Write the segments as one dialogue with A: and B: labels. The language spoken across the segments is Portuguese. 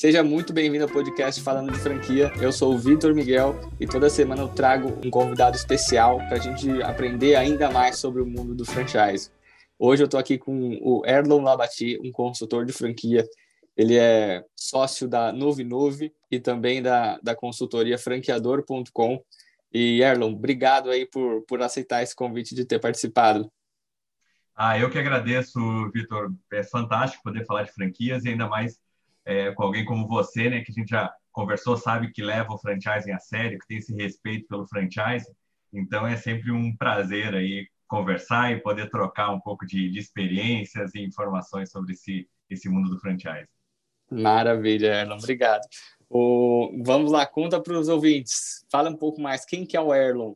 A: Seja muito bem-vindo ao podcast Falando de Franquia. Eu sou o Vitor Miguel e toda semana eu trago um convidado especial para a gente aprender ainda mais sobre o mundo do franchise. Hoje eu estou aqui com o Erlon Labati, um consultor de franquia. Ele é sócio da Novinove e também da, da consultoria franqueador.com. E Erlon, obrigado aí por, por aceitar esse convite de ter participado.
B: Ah, eu que agradeço, Vitor. É fantástico poder falar de franquias e ainda mais é, com alguém como você, né, que a gente já conversou, sabe que leva o franchising a sério, que tem esse respeito pelo franchise. Então é sempre um prazer aí conversar e poder trocar um pouco de, de experiências e informações sobre esse, esse mundo do franchise.
A: Maravilha, Erlon, obrigado. O, vamos lá, conta para os ouvintes. Fala um pouco mais, quem que é o Erlon?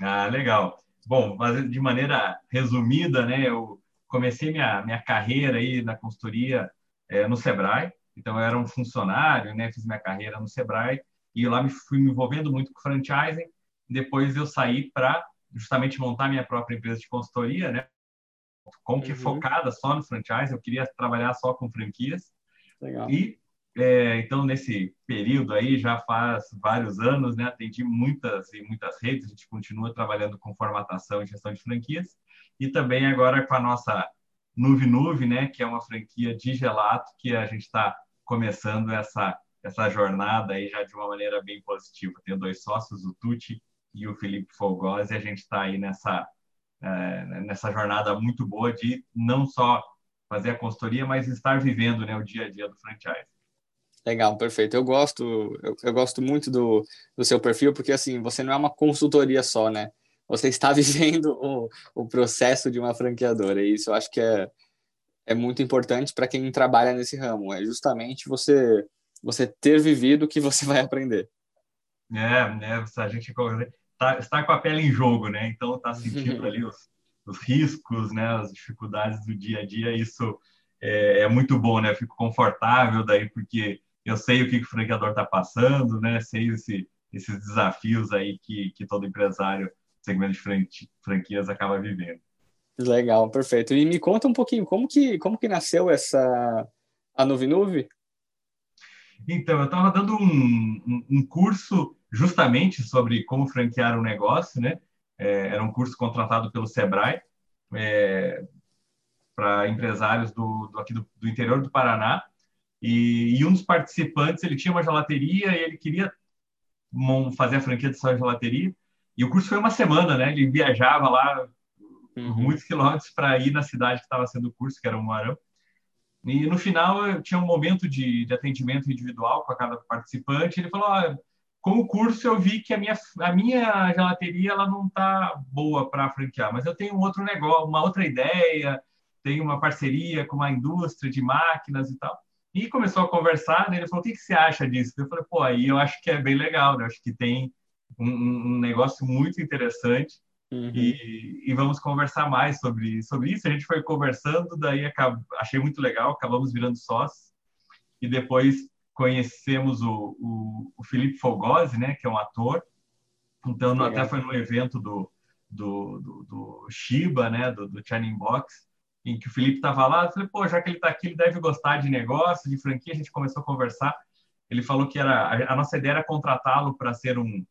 B: Ah, legal. Bom, de maneira resumida, né, eu comecei minha, minha carreira aí na consultoria é, no Sebrae. Então, eu era um funcionário, né? Fiz minha carreira no Sebrae e lá me fui me envolvendo muito com franchising. Depois eu saí para justamente montar minha própria empresa de consultoria, né? Como que uhum. focada só no franchise, eu queria trabalhar só com franquias. Legal. E é, então nesse período aí já faz vários anos, né? Atendi muitas e muitas redes. A gente continua trabalhando com formatação e gestão de franquias e também agora com a nossa Nuve Nuve, né, que é uma franquia de gelato que a gente está começando essa essa jornada aí já de uma maneira bem positiva. Tenho dois sócios, o Tuti e o Felipe Folgosi, e a gente está aí nessa é, nessa jornada muito boa de não só fazer a consultoria, mas estar vivendo né, o dia a dia do franchise.
A: Legal, perfeito. Eu gosto, eu, eu, gosto muito do, do seu perfil, porque assim, você não é uma consultoria só, né? Você está vivendo o, o processo de uma franqueadora. E isso eu acho que é, é muito importante para quem trabalha nesse ramo. É justamente você você ter vivido o que você vai aprender.
B: É, né? A gente tá, está com a pele em jogo, né? Então está sentindo ali os, os riscos, né? As dificuldades do dia a dia. Isso é, é muito bom, né? Eu fico confortável daí porque eu sei o que o franqueador está passando, né? Sei esse, esses desafios aí que, que todo empresário segmento de franquias acaba vivendo.
A: Legal, perfeito. E me conta um pouquinho como que como que nasceu essa a Novinuve?
B: Então, eu estava dando um, um, um, curso justamente sobre como franquear um negócio, né? É, era um curso contratado pelo Sebrae é, para empresários do, do aqui do, do, interior do Paraná. E, e, um dos participantes ele tinha uma gelateria e ele queria fazer a franquia de sua gelateria. E o curso foi uma semana, né? Ele viajava lá uhum. muitos quilômetros para ir na cidade que estava sendo o curso, que era Moarão. E no final tinha um momento de, de, atendimento individual com cada participante. Ele falou: ah, com o curso eu vi que a minha, a minha gelateria ela não está boa para franquear, mas eu tenho um outro negócio, uma outra ideia, tenho uma parceria com uma indústria de máquinas e tal. E começou a conversar, ele falou: o que, que você acha disso? Eu falei: pô, aí eu acho que é bem legal, né? Eu acho que tem um, um negócio muito interessante. Uhum. E, e, vamos conversar mais sobre, sobre isso. A gente foi conversando, daí acab... achei muito legal, acabamos virando sócios. E depois conhecemos o, o, o Felipe Fogosi, né, que é um ator. Então, no, até foi no evento do, do, do, do Shiba, né, do, do Channing Box, em que o Felipe estava lá. Eu falei, pô, já que ele está aqui, ele deve gostar de negócio, de franquia. A gente começou a conversar. Ele falou que era a, a nossa ideia era contratá-lo para ser um,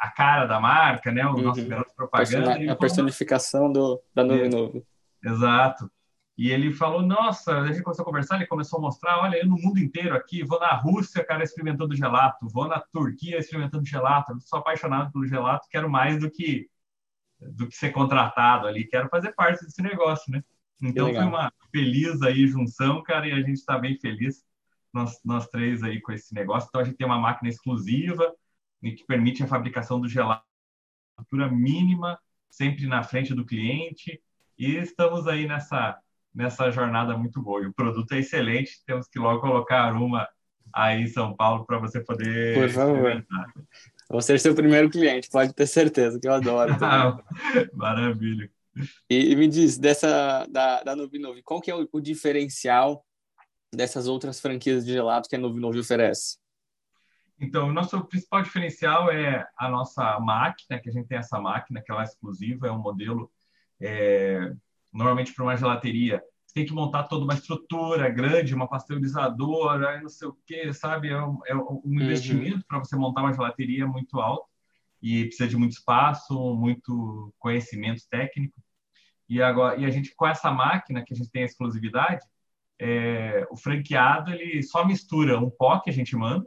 B: a cara da marca, né? O uhum. nosso garoto propaganda.
A: Persona, a personificação do, da é, Novo.
B: Exato. E ele falou, nossa, a gente começou a conversar, ele começou a mostrar, olha, eu no mundo inteiro aqui, vou na Rússia, cara, experimentando gelato, vou na Turquia experimentando gelato, eu sou apaixonado pelo gelato, quero mais do que do que ser contratado ali, quero fazer parte desse negócio, né? Então foi uma feliz aí junção, cara, e a gente está bem feliz nós, nós três aí com esse negócio. Então, a gente tem uma máquina exclusiva e que permite a fabricação do gelato altura mínima, sempre na frente do cliente. E estamos aí nessa, nessa jornada muito boa. E o produto é excelente, temos que logo colocar uma aí em São Paulo para você poder
A: Por favor. Vou ser seu primeiro cliente, pode ter certeza, que eu adoro.
B: Maravilha.
A: E, e, me diz, dessa da, da Novinove, qual que é o, o diferencial dessas outras franquias de gelato que a Novo Novo oferece?
B: Então, o nosso principal diferencial é a nossa máquina, que a gente tem essa máquina que ela é exclusiva, é um modelo é, normalmente para uma gelateria, você tem que montar toda uma estrutura grande, uma pasteurizadora, não sei o quê, sabe? É um, é um uhum. investimento para você montar uma gelateria muito alto e precisa de muito espaço, muito conhecimento técnico. E agora, e a gente com essa máquina que a gente tem a exclusividade, é, o franqueado ele só mistura um pó que a gente manda.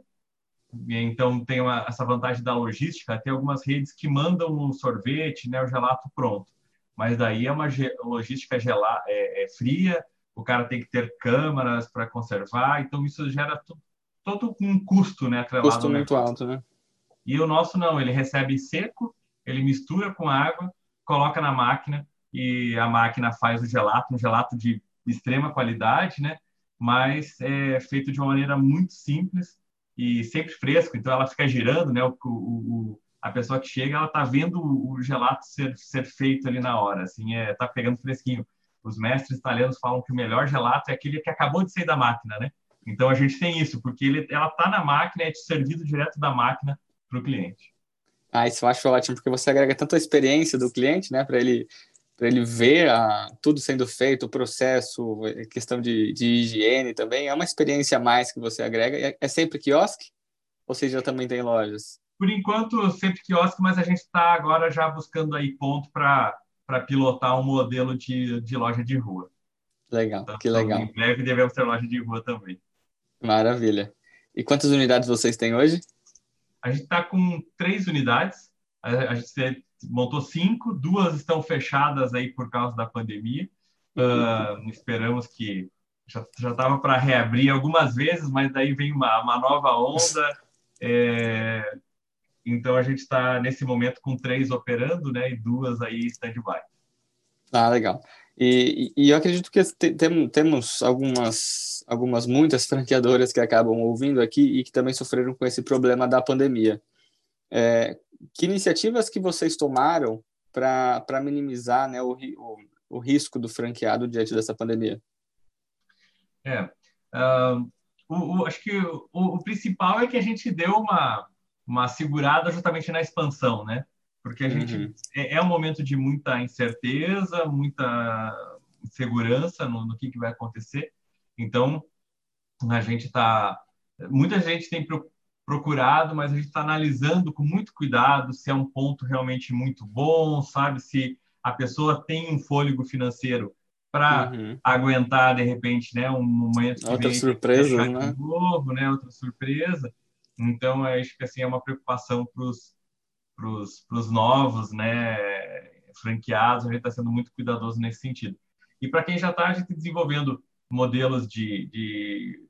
B: Então tem uma, essa vantagem da logística. Tem algumas redes que mandam o sorvete, né, o gelato pronto. Mas daí é uma logística gela, é, é fria. O cara tem que ter câmaras para conservar. Então isso gera todo um custo, né,
A: atrelado. Custo muito alto, né?
B: E o nosso não. Ele recebe seco, ele mistura com água, coloca na máquina e a máquina faz o gelato, um gelato de extrema qualidade, né? Mas é feito de uma maneira muito simples e sempre fresco. Então ela fica girando, né? O, o, a pessoa que chega, ela tá vendo o gelato ser, ser feito ali na hora, assim, é, tá pegando fresquinho. Os mestres italianos falam que o melhor gelato é aquele que acabou de sair da máquina, né? Então a gente tem isso, porque ele, ela tá na máquina, é servido direto da máquina para o cliente.
A: Ah, isso eu acho ótimo, porque você agrega tanto a experiência do cliente, né, para ele para ele ver a, tudo sendo feito, o processo, questão de, de, higiene também, é uma experiência a mais que você agrega. É, é sempre quiosque? Ou seja, também tem lojas?
B: Por enquanto, sempre quiosque, mas a gente está agora já buscando aí ponto para pilotar um modelo de, de loja de rua.
A: Legal, então, que legal.
B: Em breve devemos ter loja de rua também.
A: Maravilha. E quantas unidades vocês têm hoje?
B: A gente está com três unidades. A, a gente montou cinco, duas estão fechadas aí por causa da pandemia. Uh, esperamos que já estava para reabrir algumas vezes, mas daí vem uma, uma nova onda. É, então a gente está nesse momento com três operando, né, e duas aí stand-by.
A: Ah, legal. E, e, eu acredito que tem, temos algumas, algumas muitas franqueadoras que acabam ouvindo aqui e que também sofreram com esse problema da pandemia. É, que iniciativas que vocês tomaram para minimizar né, o, o, o, risco do franqueado diante dessa pandemia?
B: É, uh, o, acho que o, principal é que a gente deu uma, uma segurada justamente na expansão, né? Porque a uhum. gente é, é, um momento de muita incerteza, muita insegurança no, no que, que vai acontecer. Então, a gente está. Muita gente tem procurado, mas a gente está analisando com muito cuidado se é um ponto realmente muito bom, sabe? Se a pessoa tem um fôlego financeiro para uhum. aguentar de repente, né, um momento
A: outra surpresa, né?
B: novo, né, outra surpresa. Então acho que assim é uma preocupação para os novos, né, franqueados. A gente está sendo muito cuidadoso nesse sentido. E para quem já está, a gente desenvolvendo modelos de, de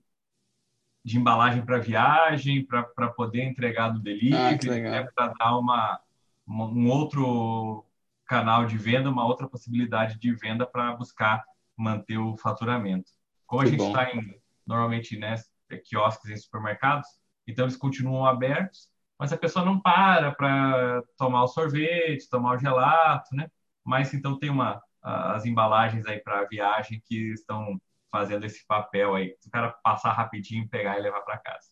B: de embalagem para viagem, para poder entregar do delivery, ah, né, para dar uma, uma, um outro canal de venda, uma outra possibilidade de venda para buscar manter o faturamento. Como que a gente está em normalmente né, quiosques em supermercados, então eles continuam abertos, mas a pessoa não para para tomar o sorvete, tomar o gelato, né? Mas então tem uma as embalagens aí para viagem que estão fazendo esse papel aí. O cara passar rapidinho, pegar e levar para casa.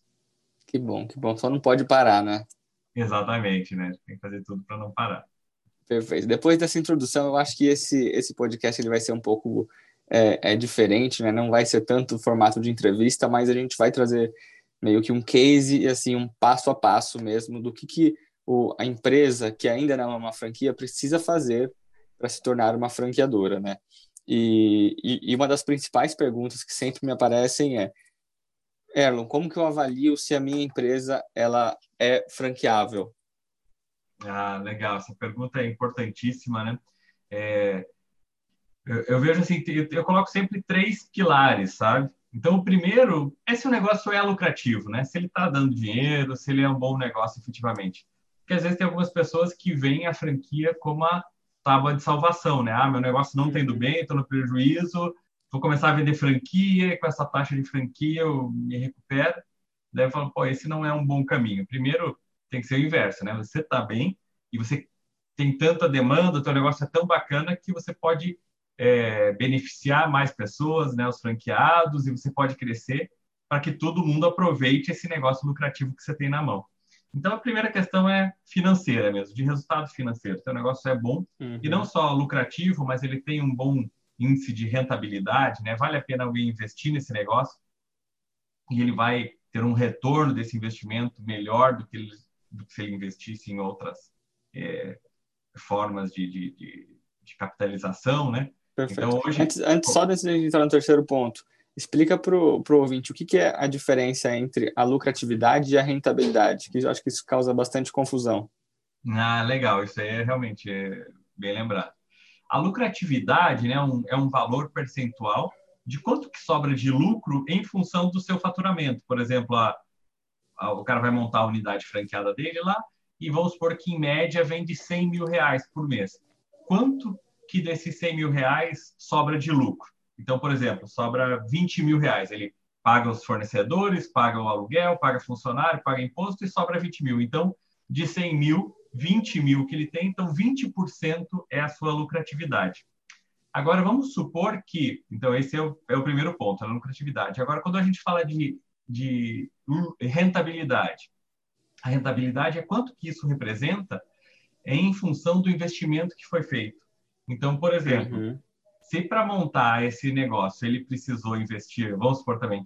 A: Que bom, que bom. Só não pode parar, né?
B: Exatamente, né? Tem que fazer tudo para não parar.
A: Perfeito. Depois dessa introdução, eu acho que esse, esse podcast ele vai ser um pouco é, é diferente, né? Não vai ser tanto formato de entrevista, mas a gente vai trazer meio que um case e assim um passo a passo mesmo do que, que o, a empresa que ainda não é uma franquia precisa fazer para se tornar uma franqueadora, né? E, e, e, uma das principais perguntas que sempre me aparecem é Erlon, como que eu avalio se a minha empresa ela é franqueável?
B: Ah, legal. Essa pergunta é importantíssima, né? É, eu, eu, vejo assim, eu, eu, coloco sempre três pilares, sabe? Então, o primeiro é se o negócio é lucrativo, né? Se ele está dando dinheiro, se ele é um bom negócio efetivamente. Porque às vezes tem algumas pessoas que veem a franquia como a tábua de salvação, né? Ah, meu negócio não está indo uhum. bem, estou no prejuízo, vou começar a vender franquia, e com essa taxa de franquia eu me recupero. Daí eu falo, pô, esse não é um bom caminho. Primeiro, tem que ser o inverso, né? Você está bem e você tem tanta demanda, o teu negócio é tão bacana que você pode é, beneficiar mais pessoas, né? Os franqueados, e você pode crescer para que todo mundo aproveite esse negócio lucrativo que você tem na mão. Então, a primeira questão é financeira mesmo, de resultado financeiro. Seu negócio é bom uhum. e não só lucrativo, mas ele tem um bom índice de rentabilidade, né? Vale a pena alguém investir nesse negócio e ele vai ter um retorno desse investimento melhor do que, ele, do que se ele investisse em outras é, formas de, de, de, de, capitalização, né?
A: Perfeito. Então, hoje... Antes, antes só de entrar no terceiro ponto, explica para o ouvinte o que, que é a diferença entre a lucratividade e a rentabilidade, que eu acho que isso causa bastante confusão.
B: Ah, legal, isso aí é realmente é bem lembrado. A lucratividade né, um, é um valor percentual de quanto que sobra de lucro em função do seu faturamento. Por exemplo, a, a, o cara vai montar a unidade franqueada dele lá e vamos supor que, em média, vende 100 mil reais por mês. Quanto que desses 100 mil reais sobra de lucro? Então, por exemplo, sobra 20 mil reais. Ele paga os fornecedores, paga o aluguel, paga funcionário, paga imposto e sobra 20 mil. Então, de 100 mil, 20 mil que ele tem, então 20% é a sua lucratividade. Agora, vamos supor que. Então, esse é o, é o primeiro ponto, a lucratividade. Agora, quando a gente fala de, de rentabilidade, a rentabilidade é quanto que isso representa em função do investimento que foi feito. Então, por exemplo, uhum. Se para montar esse negócio ele precisou investir, vamos supor também,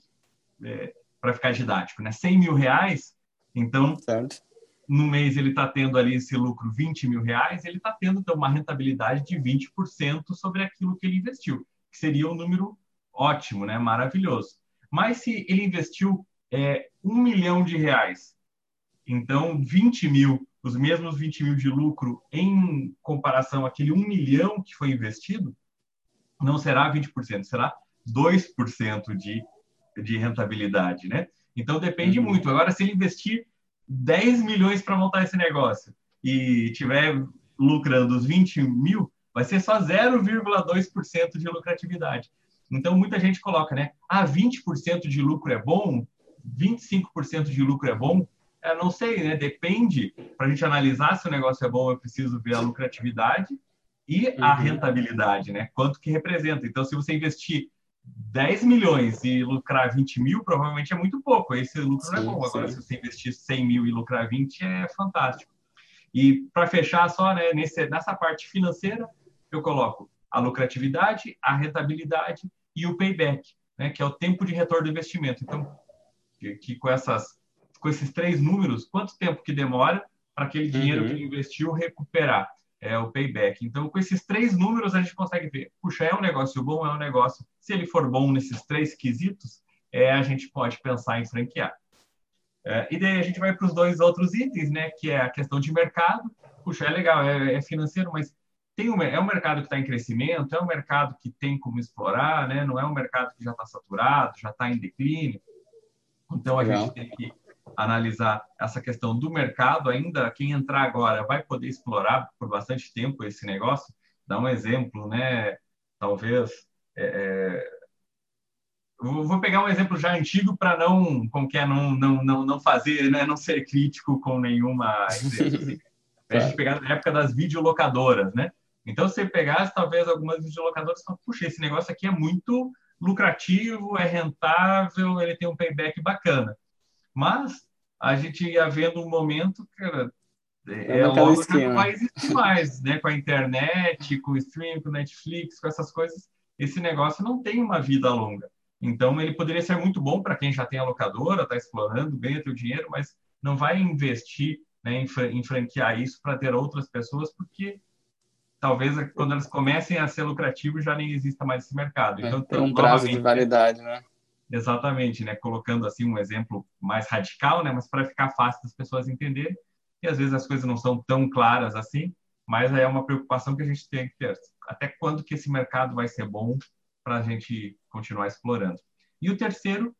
B: é, para ficar didático, né, 100 mil reais, então certo no mês ele está tendo ali esse lucro 20 mil reais, ele está tendo então uma rentabilidade de 20% sobre aquilo que ele investiu, que seria um número ótimo, né? maravilhoso. Mas se ele investiu é, um milhão de reais, então 20 mil, os mesmos 20 mil de lucro em comparação àquele um milhão que foi investido, não será 20%, será 2% de, de rentabilidade, né? Então depende uhum. muito. Agora, se ele investir 10 milhões para montar esse negócio e tiver lucrando os 20 mil, vai ser só 0,2% de lucratividade. Então, muita gente coloca, né? Ah, 20% de lucro é bom, 25% de lucro é bom. Eu não sei, né? Depende. Para a gente analisar se o negócio é bom, eu preciso ver a lucratividade e a uhum. rentabilidade, né? Quanto que representa. Então, se você investir 10 milhões e lucrar 20 mil, provavelmente é muito pouco. Esse lucro sim, não é bom. Agora, sim. se você investir 100 mil e lucrar 20, é fantástico. E para fechar só né, nesse, nessa parte financeira, eu coloco a lucratividade, a rentabilidade e o payback, né, que é o tempo de retorno do investimento. Então, que, que com, essas, com esses três números, quanto tempo que demora para aquele dinheiro uhum. que investiu recuperar? É o payback. Então, com esses três números, a gente consegue ver, puxa, é um negócio bom, é um negócio. Se ele for bom nesses três quesitos, é, a gente pode pensar em franquear. É, e daí a gente vai para os dois outros itens, né? Que é a questão de mercado. Puxa, é legal, é, é financeiro, mas tem um, é um mercado que está em crescimento, é um mercado que tem como explorar, né? Não é um mercado que já está saturado, já está em declínio. Então a legal. gente tem que analisar essa questão do mercado, ainda quem entrar agora vai poder explorar por bastante tempo esse negócio. Dá um exemplo, né? Talvez. É, é vou pegar um exemplo já antigo para não, como que é, não, não, não, não fazer, né? não ser crítico com nenhuma empresa. a gente pegar na época das videolocadoras, né? Então, se você pegasse talvez algumas videolocadoras e puxa, esse negócio aqui é muito lucrativo, é rentável, ele tem um payback bacana. Mas a gente ia vendo um momento, cara, é, é logo que não vai existir mais, né? Com a internet, com o streaming, com o Netflix, com essas coisas, esse negócio não tem uma vida longa. Então, ele poderia ser muito bom para quem já tem a locadora, está explorando, ganha teu dinheiro, mas não vai investir né, em, em franquear isso para ter outras pessoas, porque talvez quando elas comecem a ser lucrativos já nem exista mais esse mercado.
A: É, então, tem um prazo de validade, né?
B: Exatamente, né? Colocando assim um exemplo mais radical, né? Mas para ficar fácil das pessoas entenderem. E às vezes as coisas não são tão claras assim, mas é uma preocupação que a gente tem que ter. Até quando que esse mercado vai ser bom para a gente continuar explorando? E o terceiro,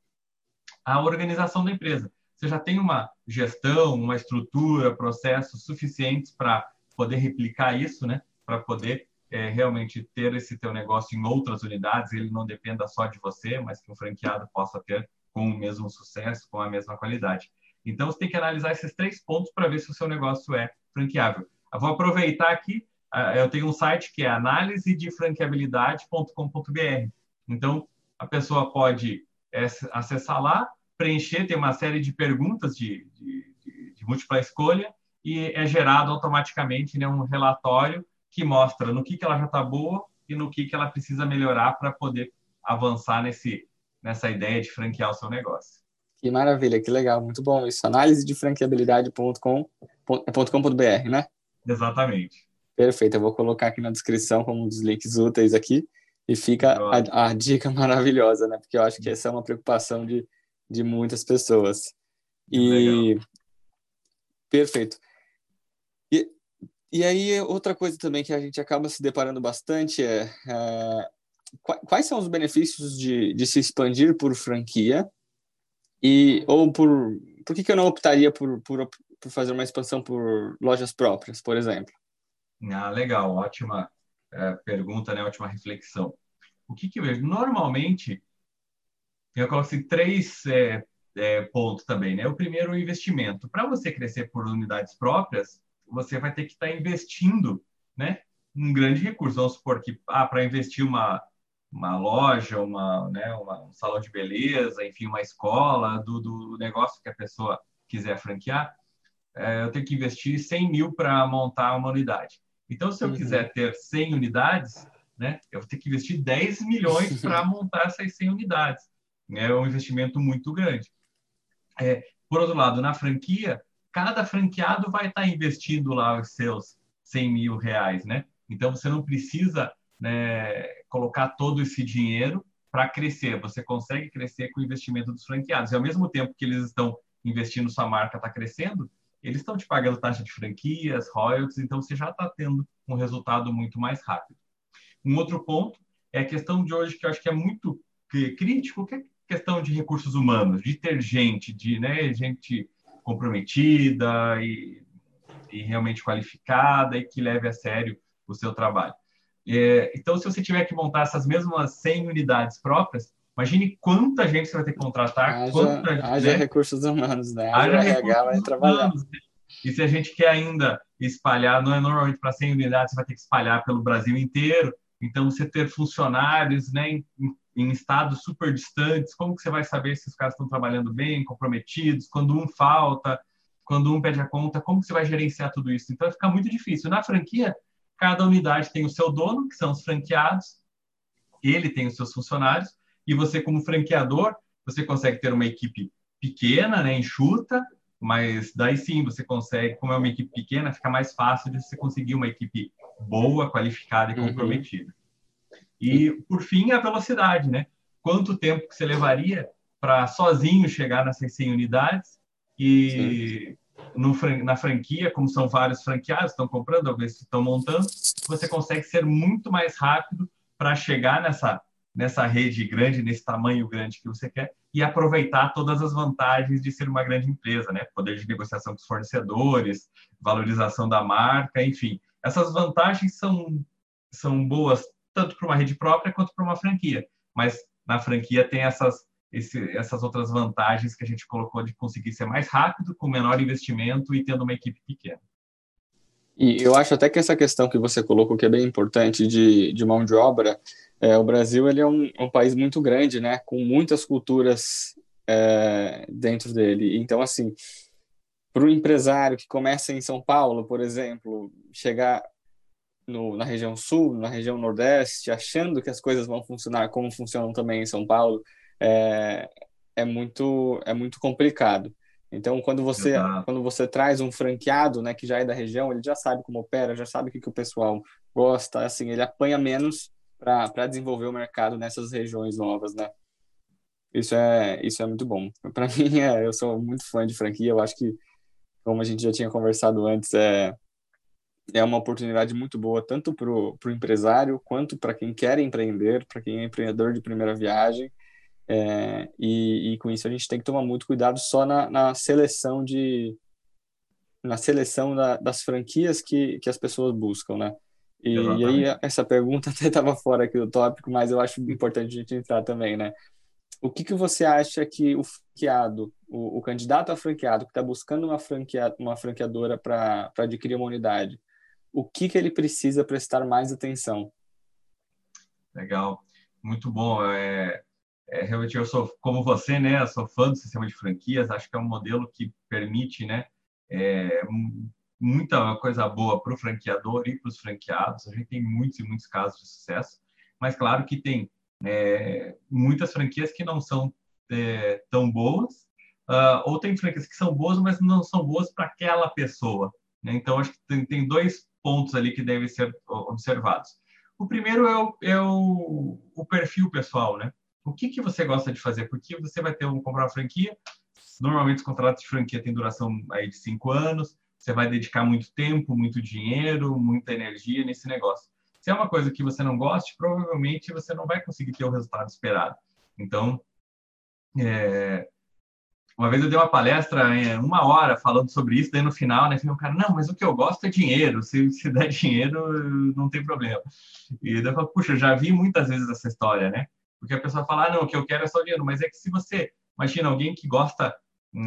B: a organização da empresa. Você já tem uma gestão, uma estrutura, processos suficientes para poder replicar isso, né? Para poder é, realmente ter esse teu negócio em outras unidades, ele não dependa só de você, mas que o franqueado possa ter com o mesmo sucesso, com a mesma qualidade. Então, você tem que analisar esses três pontos para ver se o seu negócio é franqueável. Eu vou aproveitar aqui, eu tenho um site que é análise de franqueabilidade.com.br. Então, a pessoa pode é, acessar lá, preencher, tem uma série de perguntas de, de, de, de múltipla escolha e é gerado automaticamente né, um relatório que mostra no que, que ela já está boa e no que, que ela precisa melhorar para poder avançar nesse, nessa ideia de franquear o seu negócio.
A: Que maravilha, que legal, muito bom isso. Análise de franqueabilidade.com.br, né?
B: Exatamente.
A: Perfeito, eu vou colocar aqui na descrição como um dos links úteis aqui e fica a, a, dica maravilhosa, né? Porque eu acho que essa é uma preocupação de, de muitas pessoas. E legal. perfeito. E, aí outra coisa também que a gente acaba se deparando bastante é, é quais são os benefícios de, de se expandir por franquia e ou por por que, que eu não optaria por, por, por fazer uma expansão por lojas próprias, por exemplo?
B: Ah, legal, ótima é, pergunta, né? Ótima reflexão. O que que eu vejo? Normalmente, eu coloco assim, três é, é, pontos também, né? O primeiro, o investimento. Para você crescer por unidades próprias, você vai ter que estar tá investindo, né? Um grande recurso. Vamos supor que, ah, para investir uma uma loja, uma, né, uma, um salão de beleza, enfim, uma escola, do, do negócio que a pessoa quiser franquear, é, eu tenho que investir 100 mil para montar uma unidade. Então, se eu uhum. quiser ter 100 unidades, né, eu vou ter que investir 10 milhões para montar essas 100 unidades. É um investimento muito grande. É, por outro lado, na franquia, cada franqueado vai estar tá investindo lá os seus 100 mil reais, né? Então, você não precisa né, colocar todo esse dinheiro para crescer. Você consegue crescer com o investimento dos franqueados. E ao mesmo tempo que eles estão investindo, sua marca está crescendo, eles estão te pagando taxa de franquias, royalties, então você já está tendo um resultado muito mais rápido. Um outro ponto é a questão de hoje que eu acho que é muito crítico, que é questão de recursos humanos, de ter gente, de né, gente comprometida e, e realmente qualificada e que leve a sério o seu trabalho. É, então, se você tiver que montar essas mesmas 100 unidades próprias, imagine quanta gente você vai ter que contratar.
A: Haja,
B: quanta,
A: haja né? recursos humanos, né? Haja, haja RH vai trabalhar. Humanos, né?
B: E se a gente quer ainda espalhar, não é normalmente para 100 unidades, você vai ter que espalhar pelo Brasil inteiro. Então, você ter funcionários né, em, em estados super distantes, como que você vai saber se os caras estão trabalhando bem, comprometidos, quando um falta, quando um pede a conta, como que você vai gerenciar tudo isso? Então, fica muito difícil. Na franquia, Cada unidade tem o seu dono, que são os franqueados, ele tem os seus funcionários, e você, como franqueador, você consegue ter uma equipe pequena, né, enxuta, mas daí sim você consegue, como é uma equipe pequena, fica mais fácil de você conseguir uma equipe boa, qualificada e uhum. comprometida. Uhum. E, por fim, a velocidade, né? Quanto tempo que você levaria para sozinho chegar nessas 100 unidades e no, na franquia, como são vários franqueados, estão comprando, alguns estão montando, você consegue ser muito mais rápido para chegar nessa, nessa rede grande, nesse tamanho grande que você quer e aproveitar todas as vantagens de ser uma grande empresa, né? Poder de negociação com os fornecedores, valorização da marca, enfim. Essas vantagens são, são boas tanto para uma rede própria quanto para uma franquia, mas na franquia tem essas esse, essas outras vantagens que a gente colocou de conseguir ser mais rápido, com menor investimento e tendo uma equipe pequena.
A: E eu acho até que essa questão que você colocou, que é bem importante, de, de mão de obra, é, o Brasil ele é um, um, país muito grande, né, com muitas culturas é, dentro dele. Então, assim, para o empresário que começa em São Paulo, por exemplo, chegar no, na região sul, na região nordeste, achando que as coisas vão funcionar como funcionam também em São Paulo, é, é muito é muito complicado. Então, quando você Exato. quando você traz um franqueado, né, que já é da região, ele já sabe como opera, já sabe o que, que o pessoal gosta, assim, ele apanha menos para desenvolver o mercado nessas regiões novas, né? Isso é isso é muito bom. Para mim, é, eu sou muito fã de franquia. Eu acho que, como a gente já tinha conversado antes, é é uma oportunidade muito boa tanto para o empresário quanto para quem quer empreender, para quem é empreendedor de primeira viagem. É, e, e, com isso a gente tem que tomar muito cuidado só na, na seleção de na seleção da, das franquias que, que as pessoas buscam, né? E, e aí essa pergunta até estava fora aqui do tópico, mas eu acho importante a gente entrar também, né? O que, que você acha que o franqueado, o, o candidato a franqueado que está buscando uma, franquea, uma franqueadora para adquirir uma unidade, o que, que ele precisa prestar mais atenção?
B: Legal, muito bom. É, é, realmente eu sou como você, né? Eu sou fã do sistema de franquias. Acho que é um modelo que permite, né? É, muita coisa boa para o franqueador e para os franqueados. A gente tem muitos e muitos casos de sucesso. mas claro que tem é, muitas franquias que não são é, tão boas, uh, ou tem franquias que são boas, mas não são boas para aquela pessoa. Né? Então, acho que tem, tem, dois pontos ali que devem ser observados. O primeiro é o, é o, o perfil pessoal, né? O que, que você gosta de fazer? Porque você vai ter um comprar uma franquia. Normalmente os contratos de franquia têm duração aí de cinco anos. Você vai dedicar muito tempo, muito dinheiro, muita energia nesse negócio. Se é uma coisa que você não goste, provavelmente você não vai conseguir ter o resultado esperado. Então, é... uma vez eu dei uma palestra em uma hora falando sobre isso, daí no final, né, o cara, não, mas o que eu gosto é dinheiro, se, se der dinheiro, não tem problema. E daí eu falo, puxa, já vi muitas vezes essa história, né? Porque a pessoa fala, ah, não, o que eu quero é só dinheiro, mas é que se você, imagina alguém que gosta,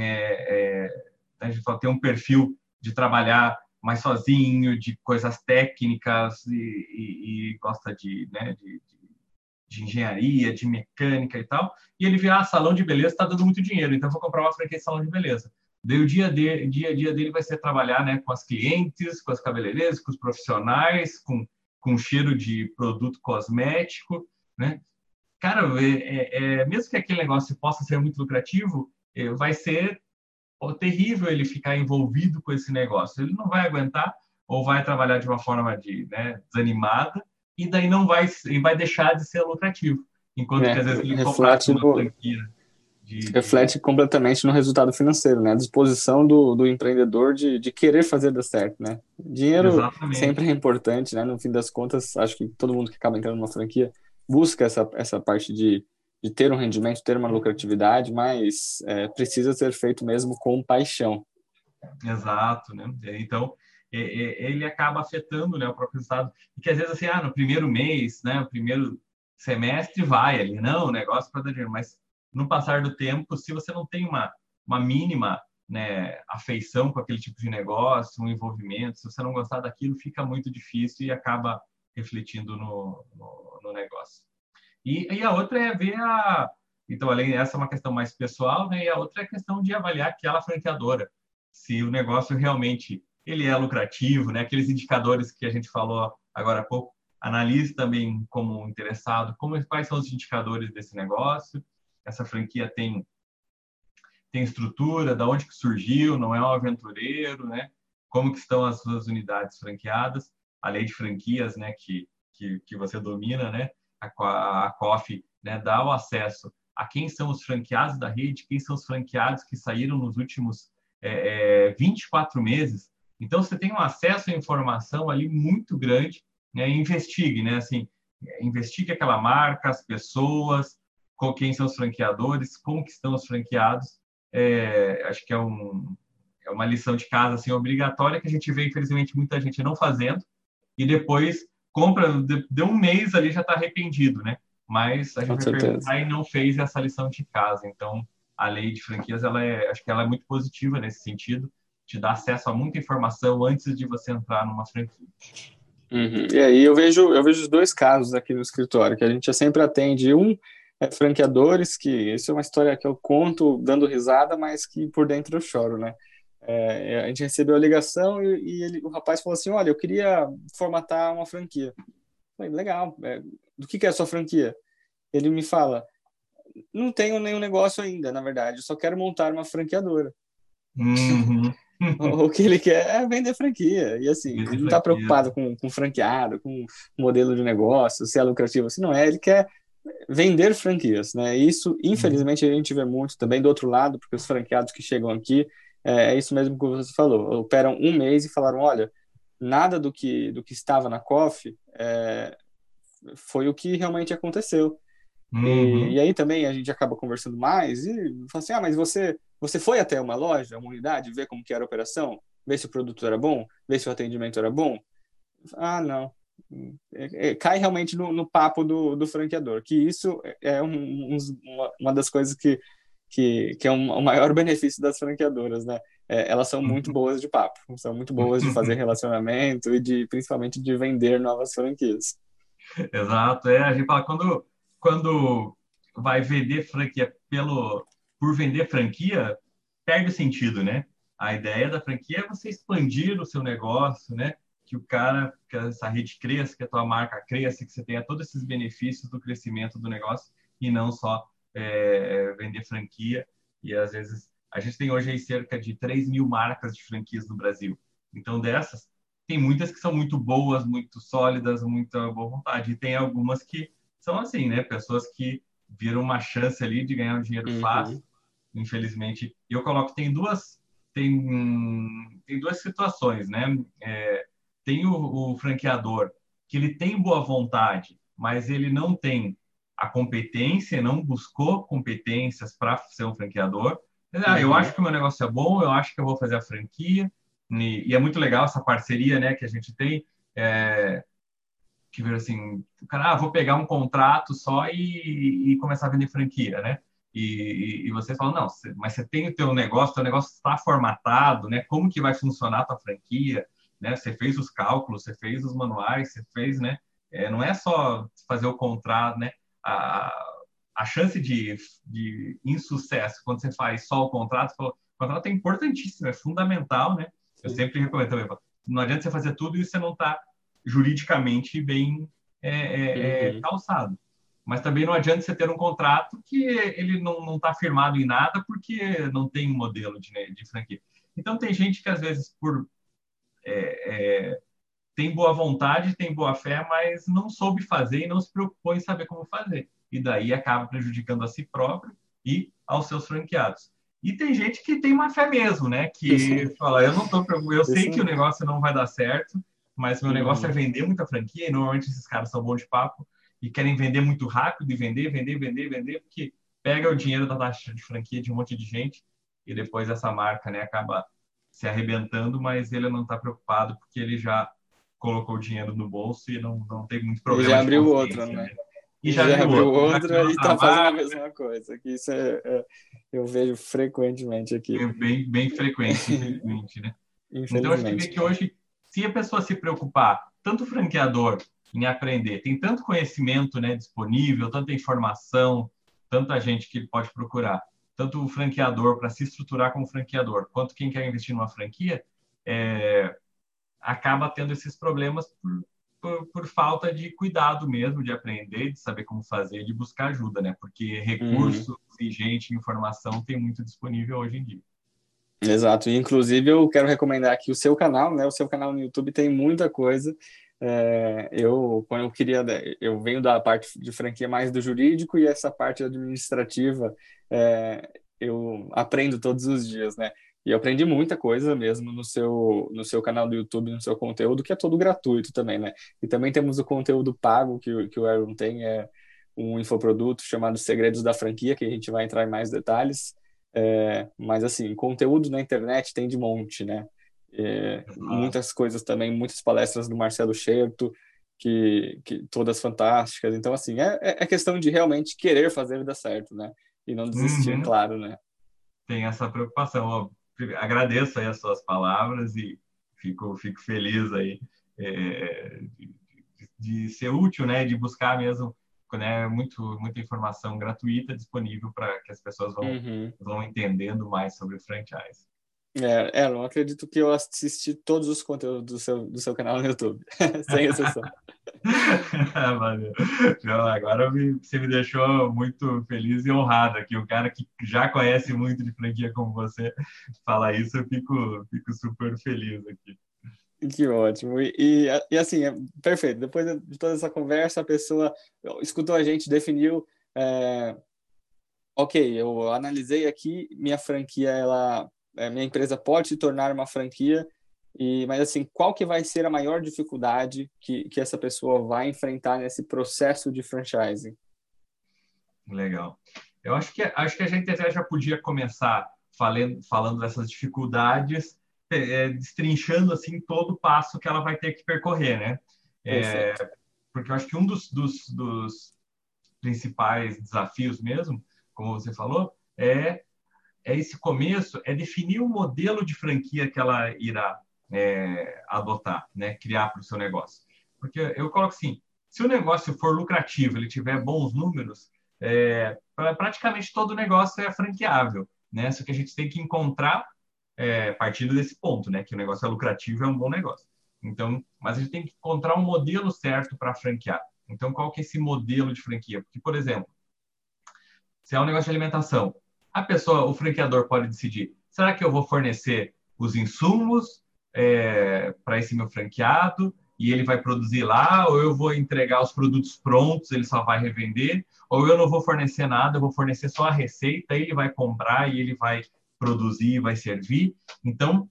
B: é, é, a gente fala, tem um perfil de trabalhar mais sozinho, de coisas técnicas e, e, e gosta de, né, de, de, engenharia, de mecânica e tal, e ele vê, ah, salão de beleza está dando muito dinheiro, então vou comprar uma franquia de salão de beleza. Daí o dia, de, dia a dia dele vai ser trabalhar né, com as clientes, com as cabeleireiras, com os profissionais, com, com cheiro de produto cosmético, né? Cara, é, é, é mesmo que aquele negócio possa ser muito lucrativo, é, vai ser terrível ele ficar envolvido com esse negócio. Ele não vai aguentar ou vai trabalhar de uma forma de, né, desanimada e daí não vai vai deixar de ser lucrativo. Enquanto é, que às vezes ele reflete uma franquia
A: de, reflete completamente no resultado financeiro, né? A disposição do, do empreendedor de, de querer fazer dar certo, né? Dinheiro Exatamente. sempre é importante, né? No fim das contas, acho que todo mundo que acaba entrando numa franquia busca essa, essa parte de de ter um rendimento, ter uma lucratividade, mas é, precisa ser feito mesmo com paixão.
B: Exato, né? Então, ele acaba afetando né, o próprio resultado. E que às vezes, assim, ah, no primeiro mês, né, o primeiro semestre vai ali, não, o negócio para dar dinheiro, mas no passar do tempo, se você não tem uma, uma mínima né, afeição com aquele tipo de negócio, um envolvimento, se você não gostar daquilo, fica muito difícil e acaba refletindo no, no, no negócio. E, e a outra é ver a. Então, além dessa, é uma questão mais pessoal, né? E a outra é a questão de avaliar aquela franqueadora, se o negócio realmente ele é lucrativo, né? Aqueles indicadores que a gente falou agora há pouco, analise também como interessado, como quais são os indicadores desse negócio. Essa franquia tem tem estrutura, da onde que surgiu, não é um aventureiro, né? Como que estão as suas unidades franqueadas, a lei de franquias, né? Que que, que você domina, né? a, a COF né, dá o acesso a quem são os franqueados da rede, quem são os franqueados que saíram nos últimos é, 24 é, meses. Então, você tem um acesso à informação ali muito grande, né? investigue, né? Assim, investigue aquela marca, as pessoas, com quem são os franqueadores, como que estão os franqueados. É, acho que é, um, é uma lição de casa assim, obrigatória que a gente vê, infelizmente, muita gente não fazendo e depois compra, deu um mês ali já está arrependido, né? Mas a gente vai perguntar e não fez essa lição de casa. Então, a lei de franquias, ela é, acho que ela é muito positiva nesse sentido, te dá acesso a muita informação antes de você entrar numa franquia.
A: Uhum. E aí eu vejo, eu vejo os dois casos aqui no escritório, que a gente sempre atende um é franqueadores, que isso é uma história que eu conto dando risada, mas que por dentro eu choro, né? É, a gente recebeu a ligação e, e ele, o rapaz falou assim: Olha, eu queria formatar uma franquia. Eu falei, legal, é, do que, que é a sua franquia? Ele me fala: Não tenho nenhum negócio ainda, na verdade, eu só quero montar uma franqueadora. Uhum. O que ele quer é vender franquia. E assim, ele não está preocupado com, com franqueado, com modelo de negócio, se é lucrativo, se não é, ele quer vender franquias, né? Isso, infelizmente, a gente vê muito também do outro lado, porque os franqueados que chegam aqui é, é isso mesmo que você falou. Operam um mês e falaram, olha, nada do que do que estava na COF é, foi o que realmente aconteceu. Uhum. E, e, aí também a gente acaba conversando mais e fala assim, ah, mas você você foi até uma loja, uma unidade, ver como que era a operação, ver se o produto era bom, ver se o atendimento era bom? Ah, não. É, é, cai realmente no, no, papo do, do franqueador, que isso é um, um, uma, uma das coisas que que, que é um, o maior benefício das franqueadoras, né? É, elas são muito uhum. boas de papo, são muito boas de fazer relacionamento e de principalmente de vender novas franquias.
B: Exato, é a gente fala quando quando vai vender franquia pelo por vender franquia perde sentido, né? A ideia da franquia é você expandir o seu negócio, né? que o cara, que essa rede cresça, que a tua marca cresça, que você tenha todos esses benefícios do crescimento do negócio e não só é, vender franquia. E às vezes a gente tem hoje cerca de 3 mil marcas de franquias no Brasil. Então dessas tem muitas que são muito boas, muito sólidas, muita boa vontade. E tem algumas que são assim, né? Pessoas que viram uma chance ali de ganhar um dinheiro uhum. fácil. Infelizmente, eu coloco tem duas tem tem duas situações, né? É, tem o, o franqueador que ele tem boa vontade, mas ele não tem a competência, não buscou competências para ser um franqueador. Ah, eu uhum. acho que o meu negócio é bom, eu acho que eu vou fazer a franquia, e, e é muito legal essa parceria né, que a gente tem. É, que ver assim, cara, ah, vou pegar um contrato só e, e começar a vender franquia, né? E, e, e você fala, não, mas você tem o teu negócio, teu negócio está formatado, né? Como que vai funcionar a tua franquia? Né? Você fez os cálculos, você fez os manuais, você fez, né? É, não é só fazer o contrato, né? A, a chance de, de insucesso quando você faz só o contrato, o contrato é importantíssimo, é fundamental, né? Eu sempre recomendo também, não adianta você fazer tudo e você não está juridicamente bem é, é, é, uhum. calçado. Mas também não adianta você ter um contrato que ele não está firmado em nada porque não tem um modelo de, né, de franquia. Então, tem gente que às vezes por é, é, tem boa vontade, tem boa fé, mas não soube fazer e não se preocupou em saber como fazer. E daí acaba prejudicando a si próprio e aos seus franqueados. E tem gente que tem uma fé mesmo, né? Que fala, eu não tô eu sei que o negócio não vai dar certo, mas meu negócio é vender muita franquia, e normalmente esses caras são bons de papo e querem vender muito rápido e vender, vender, vender, vender, porque pega o dinheiro da taxa de franquia de um monte de gente e depois essa marca, né, acaba se arrebentando, mas ele não está preocupado porque ele já colocou o dinheiro no bolso e não, não tem muito problema.
A: Ele já abriu outra, né? né?
B: E já, já abriu
A: outra e está fazendo a mesma coisa. Que isso é, é, eu vejo frequentemente aqui.
B: É bem, bem frequente, infelizmente, né? Então, acho que, que hoje, se a pessoa se preocupar, tanto o franqueador em aprender, tem tanto conhecimento né, disponível, tanta informação, tanta gente que ele pode procurar, tanto o franqueador para se estruturar como franqueador, quanto quem quer investir numa franquia, é, acaba tendo esses problemas por, por, por, falta de cuidado mesmo, de aprender, de saber como fazer, de buscar ajuda, né? Porque recursos uhum. e gente, informação tem muito disponível hoje em dia.
A: Exato, inclusive eu quero recomendar aqui o seu canal, né? O seu canal no YouTube tem muita coisa. É, eu, quando eu queria, eu venho da parte de franquia mais do jurídico e essa parte administrativa é, eu aprendo todos os dias, né? E eu aprendi muita coisa mesmo no seu, no seu canal do YouTube, no seu conteúdo, que é todo gratuito também, né? E também temos o conteúdo pago que, que o Aaron tem, é um infoproduto chamado Segredos da Franquia, que a gente vai entrar em mais detalhes. É, mas, assim, conteúdo na internet tem de monte, né? É, muitas coisas também, muitas palestras do Marcelo Scherto, que, que todas fantásticas. Então, assim, é, é, é questão de realmente querer fazer dar certo, né? E não desistir, uhum. claro, né?
B: Tem essa preocupação agradeço aí as suas palavras e fico, fico feliz aí é, de, de, ser útil, né, de buscar mesmo né, muito, muita informação gratuita disponível para que as pessoas vão, uhum. vão entendendo mais sobre o franchise.
A: É, é, não acredito que eu assisti todos os conteúdos do seu, do seu canal no YouTube, sem exceção.
B: Valeu. agora você me deixou muito feliz e honrado aqui. O cara que já conhece muito de franquia como você falar isso, eu fico, fico super feliz aqui.
A: Que ótimo. E, e, e assim, é perfeito. Depois de toda essa conversa, a pessoa escutou a gente, definiu. É, ok, eu analisei aqui, minha franquia ela é, minha empresa pode se tornar uma franquia, e, mas assim, qual que vai ser a maior dificuldade que, que essa pessoa vai enfrentar nesse processo de franchising?
B: Legal. Eu acho que acho que a gente já podia começar falando, falando dessas dificuldades, é, destrinchando assim todo o passo que ela vai ter que percorrer, né? É, porque eu acho que um dos, dos, dos principais desafios mesmo, como você falou, é é esse começo, é definir o modelo de franquia que ela irá é, adotar, né, criar para o seu negócio. Porque eu coloco assim, se o negócio for lucrativo, ele tiver bons números, é, praticamente todo negócio é franqueável, né? Só que a gente tem que encontrar, é, partindo desse ponto, né, que o negócio é lucrativo, é um bom negócio. Então, mas a gente tem que encontrar um modelo certo para franquear. Então, qual que é esse modelo de franquia? Porque, por exemplo, se é um negócio de alimentação, a pessoa, o franqueador pode decidir: será que eu vou fornecer os insumos é, para esse meu franqueado e ele vai produzir lá, ou eu vou entregar os produtos prontos, ele só vai revender, ou eu não vou fornecer nada, eu vou fornecer só a receita, ele vai comprar e ele vai produzir, vai servir. Então,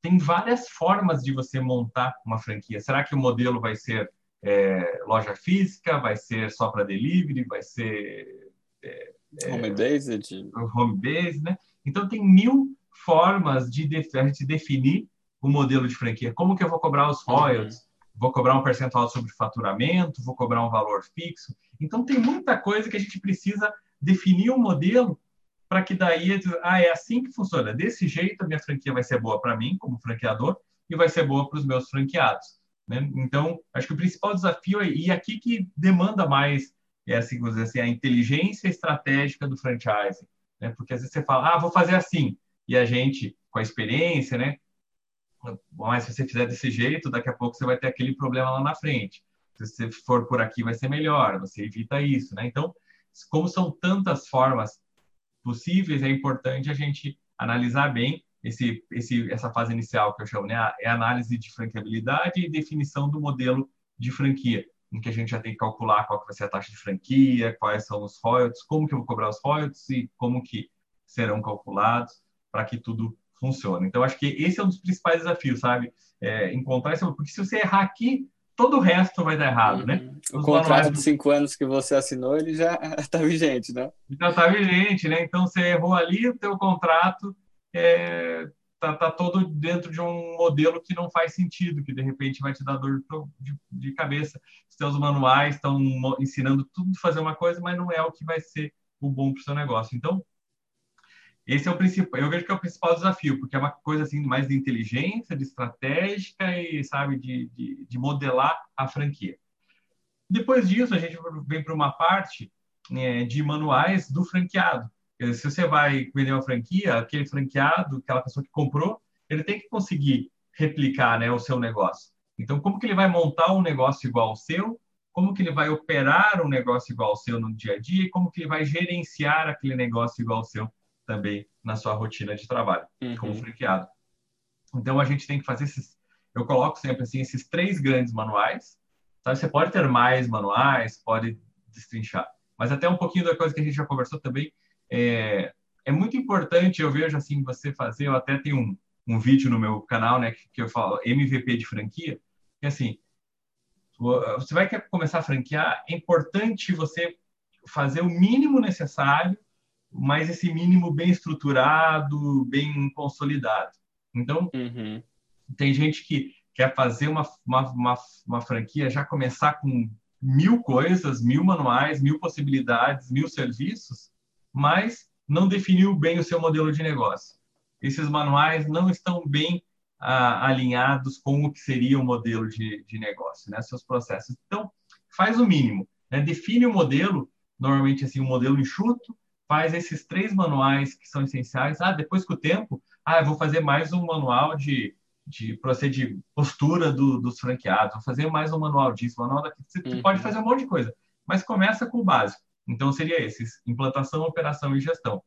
B: tem várias formas de você montar uma franquia. Será que o modelo vai ser é, loja física, vai ser só para delivery, vai ser
A: é, é home based,
B: home based, né? Então tem mil formas de a gente definir o modelo de franquia. Como que eu vou cobrar os uhum. royalties? Uhum. Vou cobrar um percentual sobre faturamento? Vou cobrar um valor fixo? Então tem muita coisa que a gente precisa definir um modelo para que daí, ah, é assim que funciona. Desse jeito, a minha franquia vai ser boa para mim, como franqueador, e vai ser boa para os meus franqueados. Né? Então, acho que o principal desafio é, e aqui que demanda mais é assim, assim, a inteligência estratégica do franchising. Né? Porque às vezes você fala, ah, vou fazer assim, e a gente, com a experiência, né? Mas se você fizer desse jeito, daqui a pouco você vai ter aquele problema lá na frente. Se você for por aqui, vai ser melhor, você evita isso, né? Então, como são tantas formas possíveis, é importante a gente analisar bem esse, esse, essa fase inicial que eu chamo, né? É análise de franqueabilidade e definição do modelo de franquia, em que a gente já tem que calcular qual que vai ser a taxa de franquia, quais são os royalties, como que eu vou cobrar os royalties e como que serão calculados para que tudo funcione. Então, acho que esse é um dos principais desafios, sabe? É, encontrar esse... Porque se você errar aqui, todo o resto vai dar errado, né?
A: uhum. né? Os o contrato manuais... de cinco anos que você assinou, ele já está vigente, né?
B: Já está vigente, né? Então, você errou ali, o teu contrato é, tá, tá, todo dentro de um modelo que não faz sentido, que de repente vai te dar dor de, de cabeça. Os teus manuais estão ensinando tudo a fazer uma coisa, mas não é o que vai ser o bom para o seu negócio. Então, esse é o principal, eu vejo que é o principal desafio, porque é uma coisa assim mais de inteligência, de estratégica e, sabe, de, de, de modelar a franquia. Depois disso, a gente vem para uma parte é, de manuais do franqueado. Dizer, se você vai vender uma franquia, aquele franqueado, aquela pessoa que comprou, ele tem que conseguir replicar né, o seu negócio. Então, como que ele vai montar um negócio igual ao seu? Como que ele vai operar um negócio igual ao seu no dia a dia? E como que ele vai gerenciar aquele negócio igual ao seu também na sua rotina de trabalho, uhum. como franqueado. Então a gente tem que fazer esses, eu coloco sempre assim esses três grandes manuais. Sabe? Você pode ter mais manuais, pode destrinchar, mas até um pouquinho da coisa que a gente já conversou também é, é muito importante. Eu vejo assim você fazer. Eu até tenho um, um vídeo no meu canal, né, que, que eu falo MVP de franquia, que assim você vai querer começar a franquear, é importante você fazer o mínimo necessário mas esse mínimo bem estruturado, bem consolidado. Então, uhum. tem gente que quer fazer uma, uma, uma, uma, franquia, já começar com mil coisas, mil manuais, mil possibilidades, mil serviços, mas não definiu bem o seu modelo de negócio. Esses manuais não estão bem ah, alinhados com o que seria o modelo de, de negócio, né? seus processos. Então, faz o mínimo, né? define o modelo, normalmente assim, um modelo enxuto, faz esses três manuais que são essenciais. Ah, depois com o tempo, ah, eu vou fazer mais um manual de, de proceder postura do, dos franqueados, vou fazer mais um manual disso, manual daquilo. Você uhum. pode fazer um monte de coisa, mas começa com o básico. Então, seria esses: implantação, operação e gestão.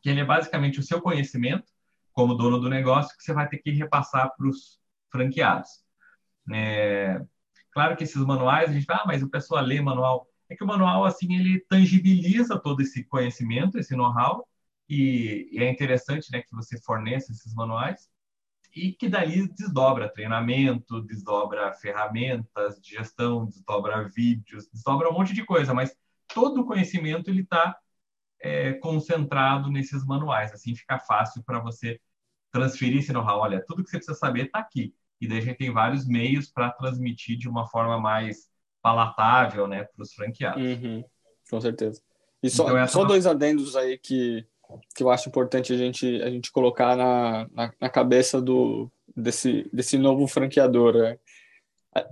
B: Que ele é basicamente o seu conhecimento, como dono do negócio, que você vai ter que repassar para os franqueados. É... Claro que esses manuais, a gente fala, ah, mas o pessoal lê manual é que o manual assim ele tangibiliza todo esse conhecimento, esse know-how e, e, é interessante, né, que você forneça esses manuais e que daí desdobra treinamento, desdobra ferramentas de gestão, desdobra vídeos, desdobra um monte de coisa, mas todo o conhecimento ele está é, concentrado nesses manuais, assim fica fácil para você transferir esse know-how. Olha, tudo que você precisa saber está aqui. E daí a gente tem vários meios para transmitir de uma forma mais palatável né, para os franqueados.
A: Uhum, com certeza. E só, então, só dois adendos aí que, que eu acho importante a gente, a gente colocar na, na, na cabeça do, desse, desse novo franqueador. Né?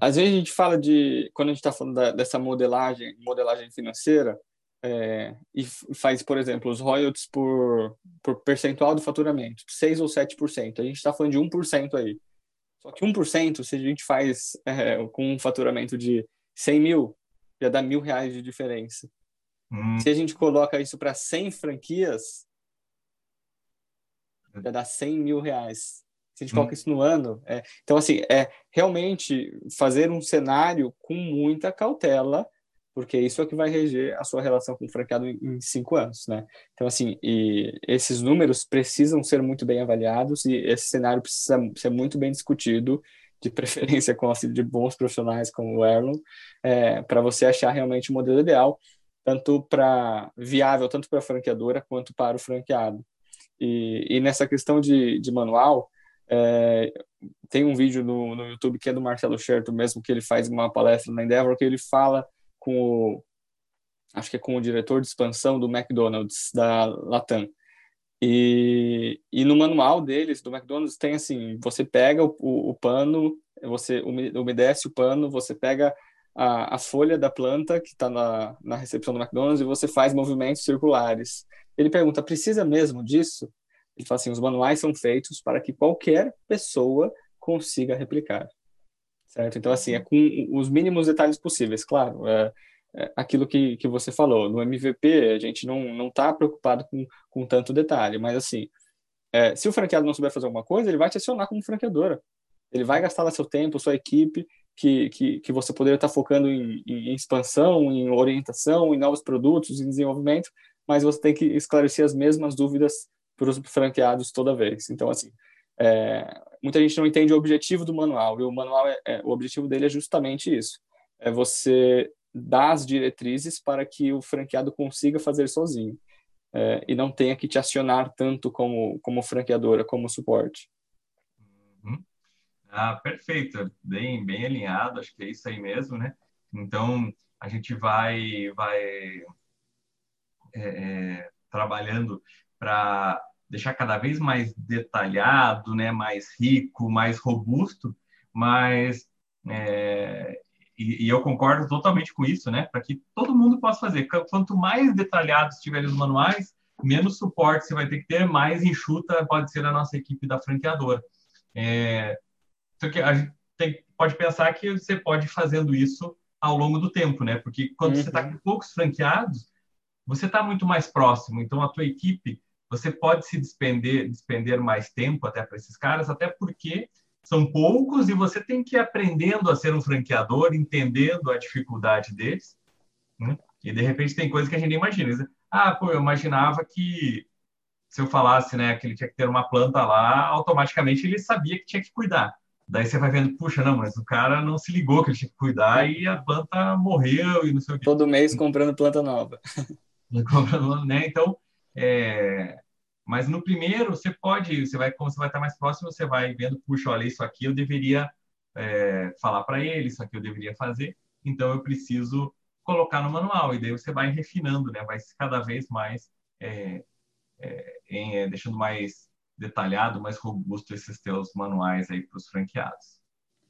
A: Às vezes a gente fala de, quando a gente está falando da, dessa modelagem, modelagem financeira, é, e faz, por exemplo, os royalties por, por percentual do faturamento, 6 ou 7%. A gente está falando de 1% aí. Só que 1%, se a gente faz é, com um faturamento de 100 mil, já dá mil reais de diferença. Hum. Se a gente coloca isso para 100 franquias, já dá 100 mil reais. Se a gente hum. coloca isso no ano, é... então assim é realmente fazer um cenário com muita cautela porque isso é o que vai reger a sua relação com o franqueado em, cinco anos, né? Então, assim, e esses números precisam ser muito bem avaliados e esse cenário precisa ser muito bem discutido, de preferência com auxílio de bons profissionais como o Erlon, é, para você achar realmente o modelo ideal, tanto para viável, tanto para a franqueadora quanto para o franqueado. E, e nessa questão de, de manual, é, tem um vídeo no, no YouTube que é do Marcelo Scherto mesmo, que ele faz uma palestra na Endeavor, que ele fala com o acho que é com o diretor de expansão do McDonald's da Latam. E, e no manual deles do McDonald's tem assim, você pega o, o, o pano, você umedece o pano, você pega a, a folha da planta que está na, na recepção do McDonald's e você faz movimentos circulares. Ele pergunta, precisa mesmo disso? Ele fala assim, os manuais são feitos para que qualquer pessoa consiga replicar certo? Então, assim, é com os mínimos detalhes possíveis, claro. É, aquilo que, que você falou, no MVP a gente não não está preocupado com, com tanto detalhe, mas assim, é, se o franqueado não souber fazer alguma coisa, ele vai te acionar como franqueadora. Ele vai gastar lá seu tempo, sua equipe, que, que, que você poderia estar tá focando em, em, expansão, em orientação, em novos produtos, em desenvolvimento, mas você tem que esclarecer as mesmas dúvidas para os franqueados toda vez. Então, assim, é, muita gente não entende o objetivo do manual, e o manual, é, é, o objetivo dele é justamente isso, é você dar as diretrizes para que o franqueado consiga fazer sozinho, é, e não tenha que te acionar tanto como, como franqueadora, como suporte.
B: Uhum. Ah, perfeito, bem, bem alinhado, acho que é isso aí mesmo, né? Então, a gente vai, vai é, é, trabalhando para deixar cada vez mais detalhado, né, mais rico, mais robusto, mas é, e, e, eu concordo totalmente com isso, né, para que todo mundo possa fazer. Quanto mais detalhados estiverem os manuais, menos suporte você vai ter que ter, mais enxuta pode ser a nossa equipe da franqueadora. É, que a gente tem, pode pensar que você pode ir fazendo isso ao longo do tempo, né? Porque quando uhum. você está com poucos franqueados, você está muito mais próximo. Então a tua equipe você pode se despender, despender mais tempo até para esses caras, até porque são poucos e você tem que ir aprendendo a ser um franqueador, entendendo a dificuldade deles. Né? E de repente tem coisas que a gente nem imagina. Ah, pô, eu imaginava que se eu falasse né, que ele tinha que ter uma planta lá, automaticamente ele sabia que tinha que cuidar. Daí você vai vendo, puxa, não, mas o cara não se ligou que ele tinha que cuidar e a planta morreu e não sei o que.
A: Todo mês comprando planta nova.
B: né? Então, é, mas no primeiro, você pode, você vai, como você vai estar mais próximo, você vai vendo, puxa, olha, isso aqui eu deveria é, falar para ele, isso aqui eu deveria fazer, então eu preciso colocar no manual, e daí você vai refinando, né? vai cada vez mais é, é, em, é, deixando mais detalhado, mais robusto esses teus manuais aí para os franqueados.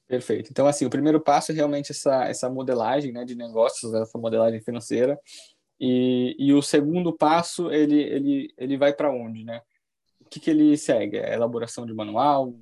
A: Perfeito. Então, assim, o primeiro passo é realmente essa, essa modelagem né, de negócios, essa modelagem financeira, e, e o segundo passo, ele, ele, ele vai para onde, né? O que, que ele segue? É elaboração de manual?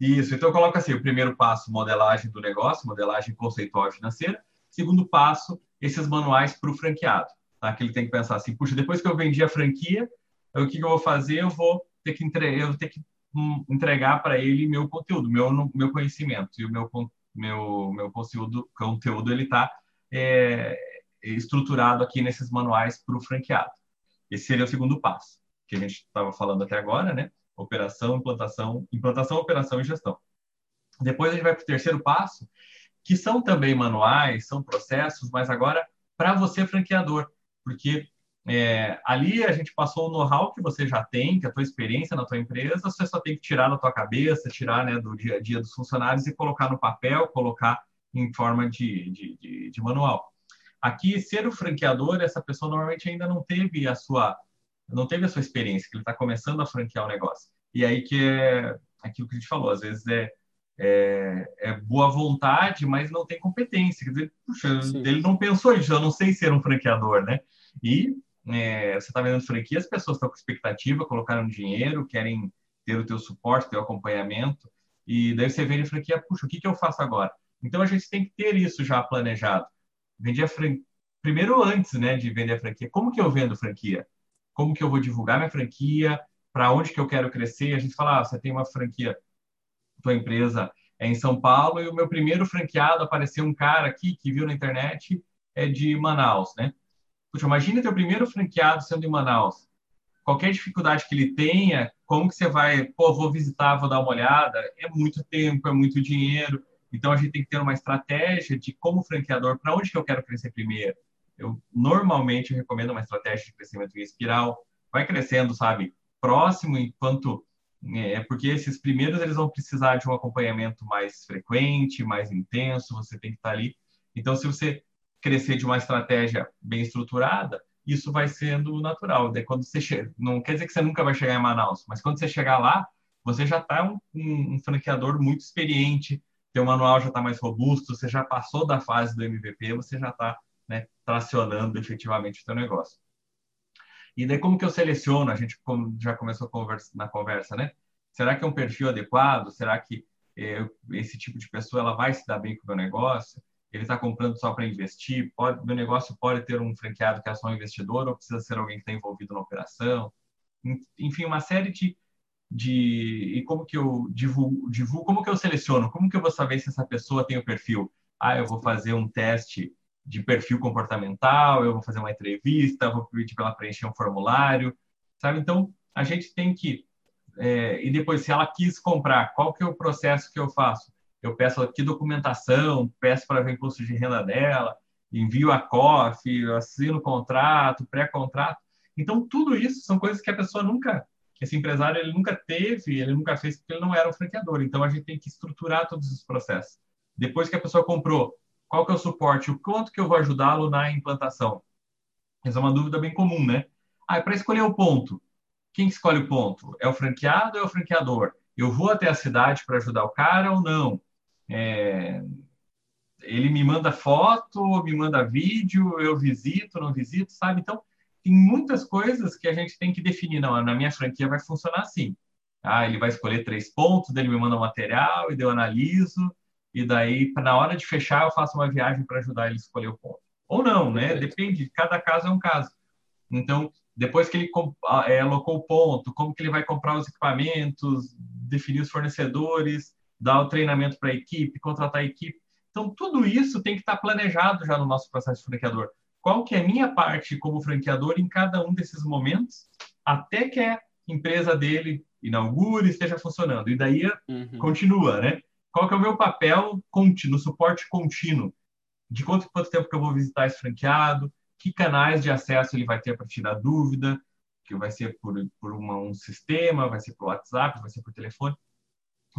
B: Isso, então eu coloco assim, o primeiro passo, modelagem do negócio, modelagem conceitual financeira. Segundo passo, esses manuais para o franqueado, tá? Que ele tem que pensar assim, puxa, depois que eu vendi a franquia, o que, que eu vou fazer? Eu vou ter que, entre... eu vou ter que hum, entregar para ele meu conteúdo, meu, meu conhecimento. E o meu, meu, meu conteúdo, conteúdo ele está é, estruturado aqui nesses manuais para o franqueado. Esse seria o segundo passo, que a gente estava falando até agora, né? Operação, implantação, implantação, operação e gestão. Depois a gente vai para o terceiro passo, que são também manuais, são processos, mas agora para você franqueador, porque é, ali a gente passou o know-how que você já tem, que é a tua experiência na tua empresa, você só tem que tirar da tua cabeça, tirar né, do dia a dia dos funcionários e colocar no papel, colocar em forma de, de, de, de manual. Aqui, ser o franqueador, essa pessoa normalmente ainda não teve a sua não teve a sua experiência, que ele está começando a franquear o negócio. E aí que é aquilo que a gente falou, às vezes é, é, é boa vontade, mas não tem competência. Quer dizer, puxa, Sim. ele não pensou isso, eu não sei ser um franqueador, né? E é, você está vendo franquia, as pessoas estão com expectativa, colocaram dinheiro, querem ter o teu suporte, teu acompanhamento, e daí você vende franquia, puxa, o que, que eu faço agora? Então a gente tem que ter isso já planejado. Vender a franquia, primeiro antes né, de vender a franquia, como que eu vendo franquia? Como que eu vou divulgar minha franquia? Para onde que eu quero crescer? A gente fala, ah, você tem uma franquia, tua empresa é em São Paulo e o meu primeiro franqueado apareceu um cara aqui que viu na internet é de Manaus, né? Puxa, imagina teu primeiro franqueado sendo em Manaus. Qualquer dificuldade que ele tenha, como que você vai, pô, vou visitar, vou dar uma olhada? É muito tempo, é muito dinheiro. Então a gente tem que ter uma estratégia de como franqueador, para onde que eu quero crescer primeiro. Eu normalmente recomendo uma estratégia de crescimento em espiral. Vai crescendo, sabe, próximo enquanto é porque esses primeiros eles vão precisar de um acompanhamento mais frequente, mais intenso, você tem que estar ali. Então, se você crescer de uma estratégia bem estruturada, isso vai sendo natural. Daí, quando você chega, não quer dizer que você nunca vai chegar em Manaus, mas quando você chegar lá, você já está um, um, um, franqueador muito experiente, teu manual já está mais robusto, você já passou da fase do MVP, você já está né, tracionando efetivamente o teu negócio. E daí como que eu seleciono? A gente já começou conversa, na conversa, né? Será que é um perfil adequado? Será que é, esse tipo de pessoa ela vai se dar bem com o meu negócio? Ele está comprando só para investir? Pode, meu negócio pode ter um franqueado que é só um investidor ou precisa ser alguém que está envolvido na operação? Enfim, uma série de, de e como que eu divulgo, divulgo, como que eu seleciono, como que eu vou saber se essa pessoa tem o perfil? Ah, eu vou fazer um teste de perfil comportamental, eu vou fazer uma entrevista, vou pedir para ela preencher um formulário, sabe? Então, a gente tem que é, e depois, se ela quis comprar, qual que é o processo que eu faço? Eu peço aqui documentação, peço para ver imposto de renda dela, envio a COF, assino o contrato, pré-contrato. Então, tudo isso são coisas que a pessoa nunca, esse empresário, ele nunca teve, ele nunca fez, porque ele não era um franqueador. Então, a gente tem que estruturar todos os processos. Depois que a pessoa comprou, qual que é o suporte? O quanto que eu vou ajudá-lo na implantação? Essa é uma dúvida bem comum, né? Ah, para escolher o ponto, quem escolhe o ponto? É o franqueado ou é o franqueador? Eu vou até a cidade para ajudar o cara ou não? É... Ele me manda foto, me manda vídeo, eu visito, não visito, sabe? Então, tem muitas coisas que a gente tem que definir. Não, na minha franquia vai funcionar assim. Ah, ele vai escolher três pontos, ele me manda o material, e eu analiso, e daí, na hora de fechar, eu faço uma viagem para ajudar ele a escolher o ponto. Ou não, né? Depende, cada caso é um caso. Então, depois que ele é, alocou o ponto, como que ele vai comprar os equipamentos, definir os fornecedores, dar o treinamento para a equipe, contratar a equipe. Então, tudo isso tem que estar planejado já no nosso processo de franqueador. Qual que é a minha parte como franqueador em cada um desses momentos, até que a empresa dele inaugure, esteja funcionando. E daí uhum. continua, né? Qual que é o meu papel contínuo, suporte contínuo? De quanto, quanto tempo que eu vou visitar esse franqueado? Que canais de acesso ele vai ter para tirar dúvida? Que vai ser por, por uma, um sistema, vai ser por WhatsApp, vai ser por telefone.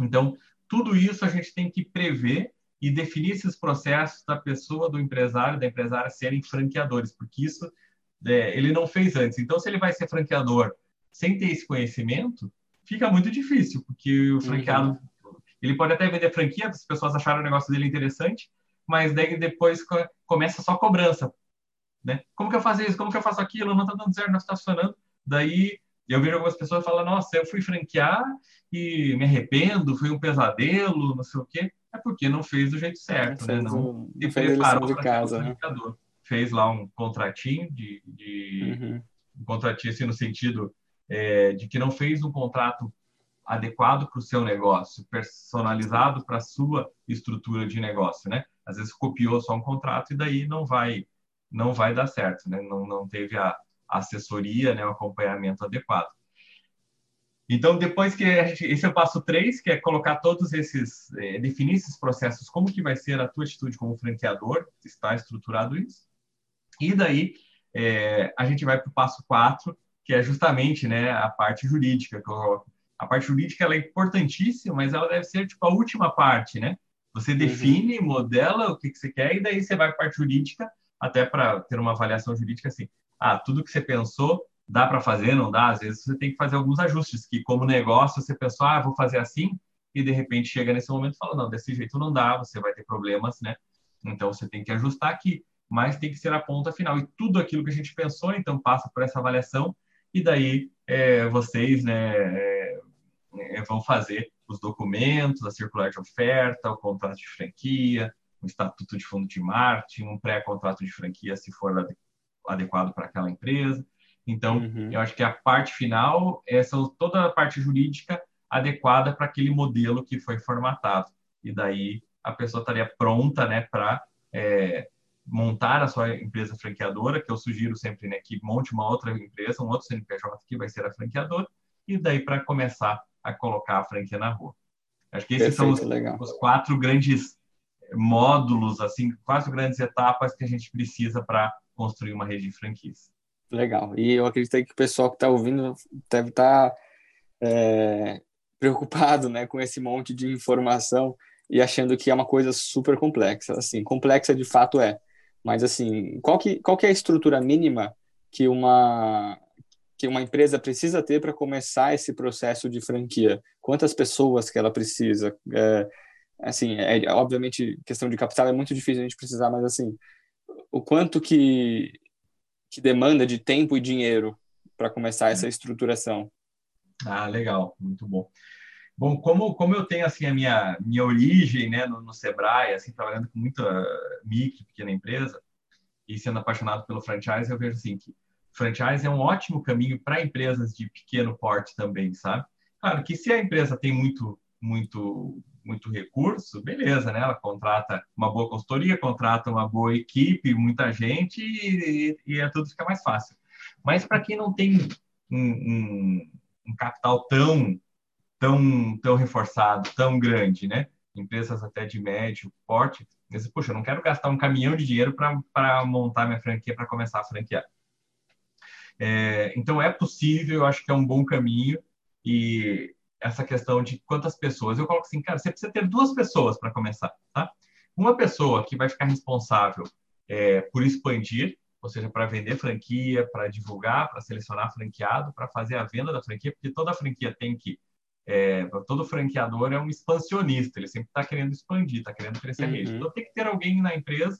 B: Então, tudo isso a gente tem que prever e definir esses processos da pessoa, do empresário, da empresária serem franqueadores, porque isso é, ele não fez antes. Então, se ele vai ser franqueador sem ter esse conhecimento, fica muito difícil, porque o uhum. franqueado uhum. Ele pode até vender franquia, as pessoas acharam o negócio dele interessante, mas daí depois começa só a cobrança. Né? Como que eu faço isso? Como que eu faço aquilo? Não está dando certo, não está funcionando. Daí eu vejo algumas pessoas falando, nossa, eu fui franquear e me arrependo, foi um pesadelo, não sei o quê. É porque não fez do jeito certo, né? Não
A: se preparou de casa, né?
B: Fez lá um contratinho de, de uhum. um contratinho assim no sentido é, de que não fez um contrato adequado para o seu negócio, personalizado para a sua estrutura de negócio, né? Às vezes copiou só um contrato e daí não vai não vai dar certo, né? Não, não teve a assessoria, né, o acompanhamento adequado. Então, depois que gente, esse é o passo 3, que é colocar todos esses, é, definir esses processos, como que vai ser a tua atitude como franqueador, está estruturado isso. E daí, é, a gente vai para o passo 4, que é justamente né, a parte jurídica, que eu a parte jurídica ela é importantíssima, mas ela deve ser tipo a última parte, né? Você uhum. define, uhum. modela o que, que você quer e daí você vai para a parte jurídica, até para ter uma avaliação jurídica assim. Ah, tudo que você pensou dá para fazer, não dá? Às vezes você tem que fazer alguns ajustes, que como negócio você pensou, ah, vou fazer assim, e de repente chega nesse momento e fala, não, desse jeito não dá, você vai ter problemas, né? Então você tem que ajustar aqui, mas tem que ser a ponta final. E tudo aquilo que a gente pensou, então passa por essa avaliação, e daí é, vocês, né, é, é, vão fazer os documentos, a circular de oferta, o contrato de franquia, o estatuto de fundo de marketing, um pré-contrato de franquia, se for adequado para aquela empresa. Então, uhum. eu acho que a parte final é toda a parte jurídica adequada para aquele modelo que foi formatado. E daí a pessoa estaria pronta né, para é, montar a sua empresa franqueadora, que eu sugiro sempre né, que monte uma outra empresa, um outro CNPJ que vai ser a franqueadora, e daí para começar a colocar a franquia na rua. Acho que esses Perfeito, são os, os, quatro grandes módulos, assim, quatro grandes etapas que a gente precisa para construir uma rede de franquias.
A: Legal. E eu acredito que o pessoal que está ouvindo deve estar tá, é, preocupado né, com esse monte de informação e achando que é uma coisa super complexa. Assim, complexa de fato é. Mas, assim, qual que, qual que é a estrutura mínima que uma, que uma empresa precisa ter para começar esse processo de franquia? Quantas pessoas que ela precisa? É, assim, é, obviamente, questão de capital é muito difícil a gente precisar, mas, assim, o quanto que, que demanda de tempo e dinheiro para começar essa estruturação?
B: Ah, legal, muito bom. Bom, como, como eu tenho assim a minha, minha origem né, no, no Sebrae, assim, trabalhando com muita micro, pequena empresa, e sendo apaixonado pelo franchise, eu vejo assim que franchise é um ótimo caminho para empresas de pequeno porte também, sabe? Claro que se a empresa tem muito, muito, muito recurso, beleza, né? Ela contrata uma boa consultoria, contrata uma boa equipe, muita gente e, e é tudo fica mais fácil. Mas para quem não tem um, um, um, capital tão, tão, tão reforçado, tão grande, né? Empresas até de médio porte, mas, poxa, eu não quero gastar um caminhão de dinheiro para montar minha franquia, para começar a franquear. É, então, é possível, eu acho que é um bom caminho. E essa questão de quantas pessoas, eu coloco assim, cara, você precisa ter duas pessoas para começar, tá? Uma pessoa que vai ficar responsável é, por expandir, ou seja, para vender franquia, para divulgar, para selecionar franqueado, para fazer a venda da franquia, porque toda franquia tem que é, todo franqueador é um expansionista, ele sempre está querendo expandir, está querendo crescer a rede. Uhum. Então tem que ter alguém na empresa,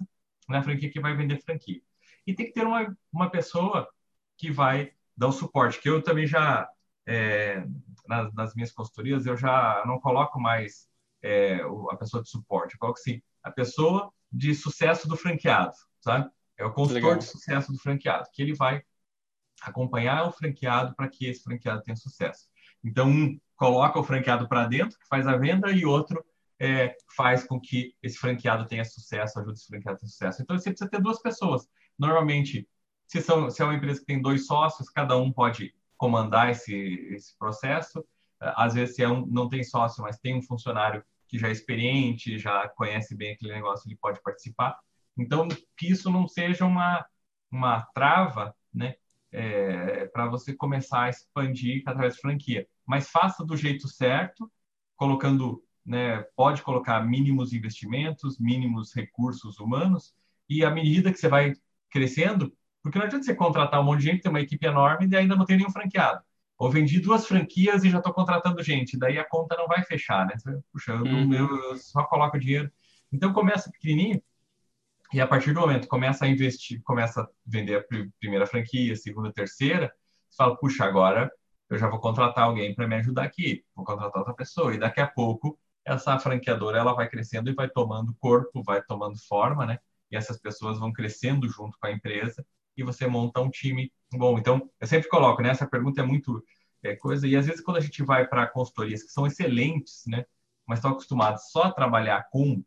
B: na franquia, que vai vender franquia. E tem que ter uma, uma pessoa que vai dar o suporte, que eu também já, é, nas, nas, minhas consultorias, eu já não coloco mais é, a pessoa de suporte, eu coloco assim, a pessoa de sucesso do franqueado, sabe? É o consultor de sucesso do franqueado, que ele vai acompanhar o franqueado para que esse franqueado tenha sucesso. Então, um coloca o franqueado para dentro, que faz a venda, e outro é, faz com que esse franqueado tenha sucesso, ajude esse franqueado a ter sucesso. Então, você precisa ter duas pessoas. Normalmente, se, são, se é uma empresa que tem dois sócios, cada um pode comandar esse, esse processo. Às vezes, se é um, não tem sócio, mas tem um funcionário que já é experiente, já conhece bem aquele negócio, ele pode participar. Então, que isso não seja uma, uma trava né, é, para você começar a expandir através de franquia. Mas faça do jeito certo, colocando, né, pode colocar mínimos investimentos, mínimos recursos humanos, e à medida que você vai crescendo, porque não adianta você contratar um monte de gente, ter uma equipe enorme e ainda não tem nenhum franqueado. Ou vendi duas franquias e já estou contratando gente, daí a conta não vai fechar, né? Você, Puxa, eu, uhum. eu, eu só coloco dinheiro. Então começa pequenininho e a partir do momento começa a investir, começa a vender a primeira franquia, segunda, terceira, você fala, puxa, agora eu já vou contratar alguém para me ajudar aqui, vou contratar outra pessoa. E daqui a pouco essa franqueadora ela vai crescendo e vai tomando corpo, vai tomando forma, né? E essas pessoas vão crescendo junto com a empresa e você monta um time bom. Então, eu sempre coloco, né? Essa pergunta é muito é, coisa. E às vezes, quando a gente vai para consultorias que são excelentes, né? Mas estão acostumados só a trabalhar com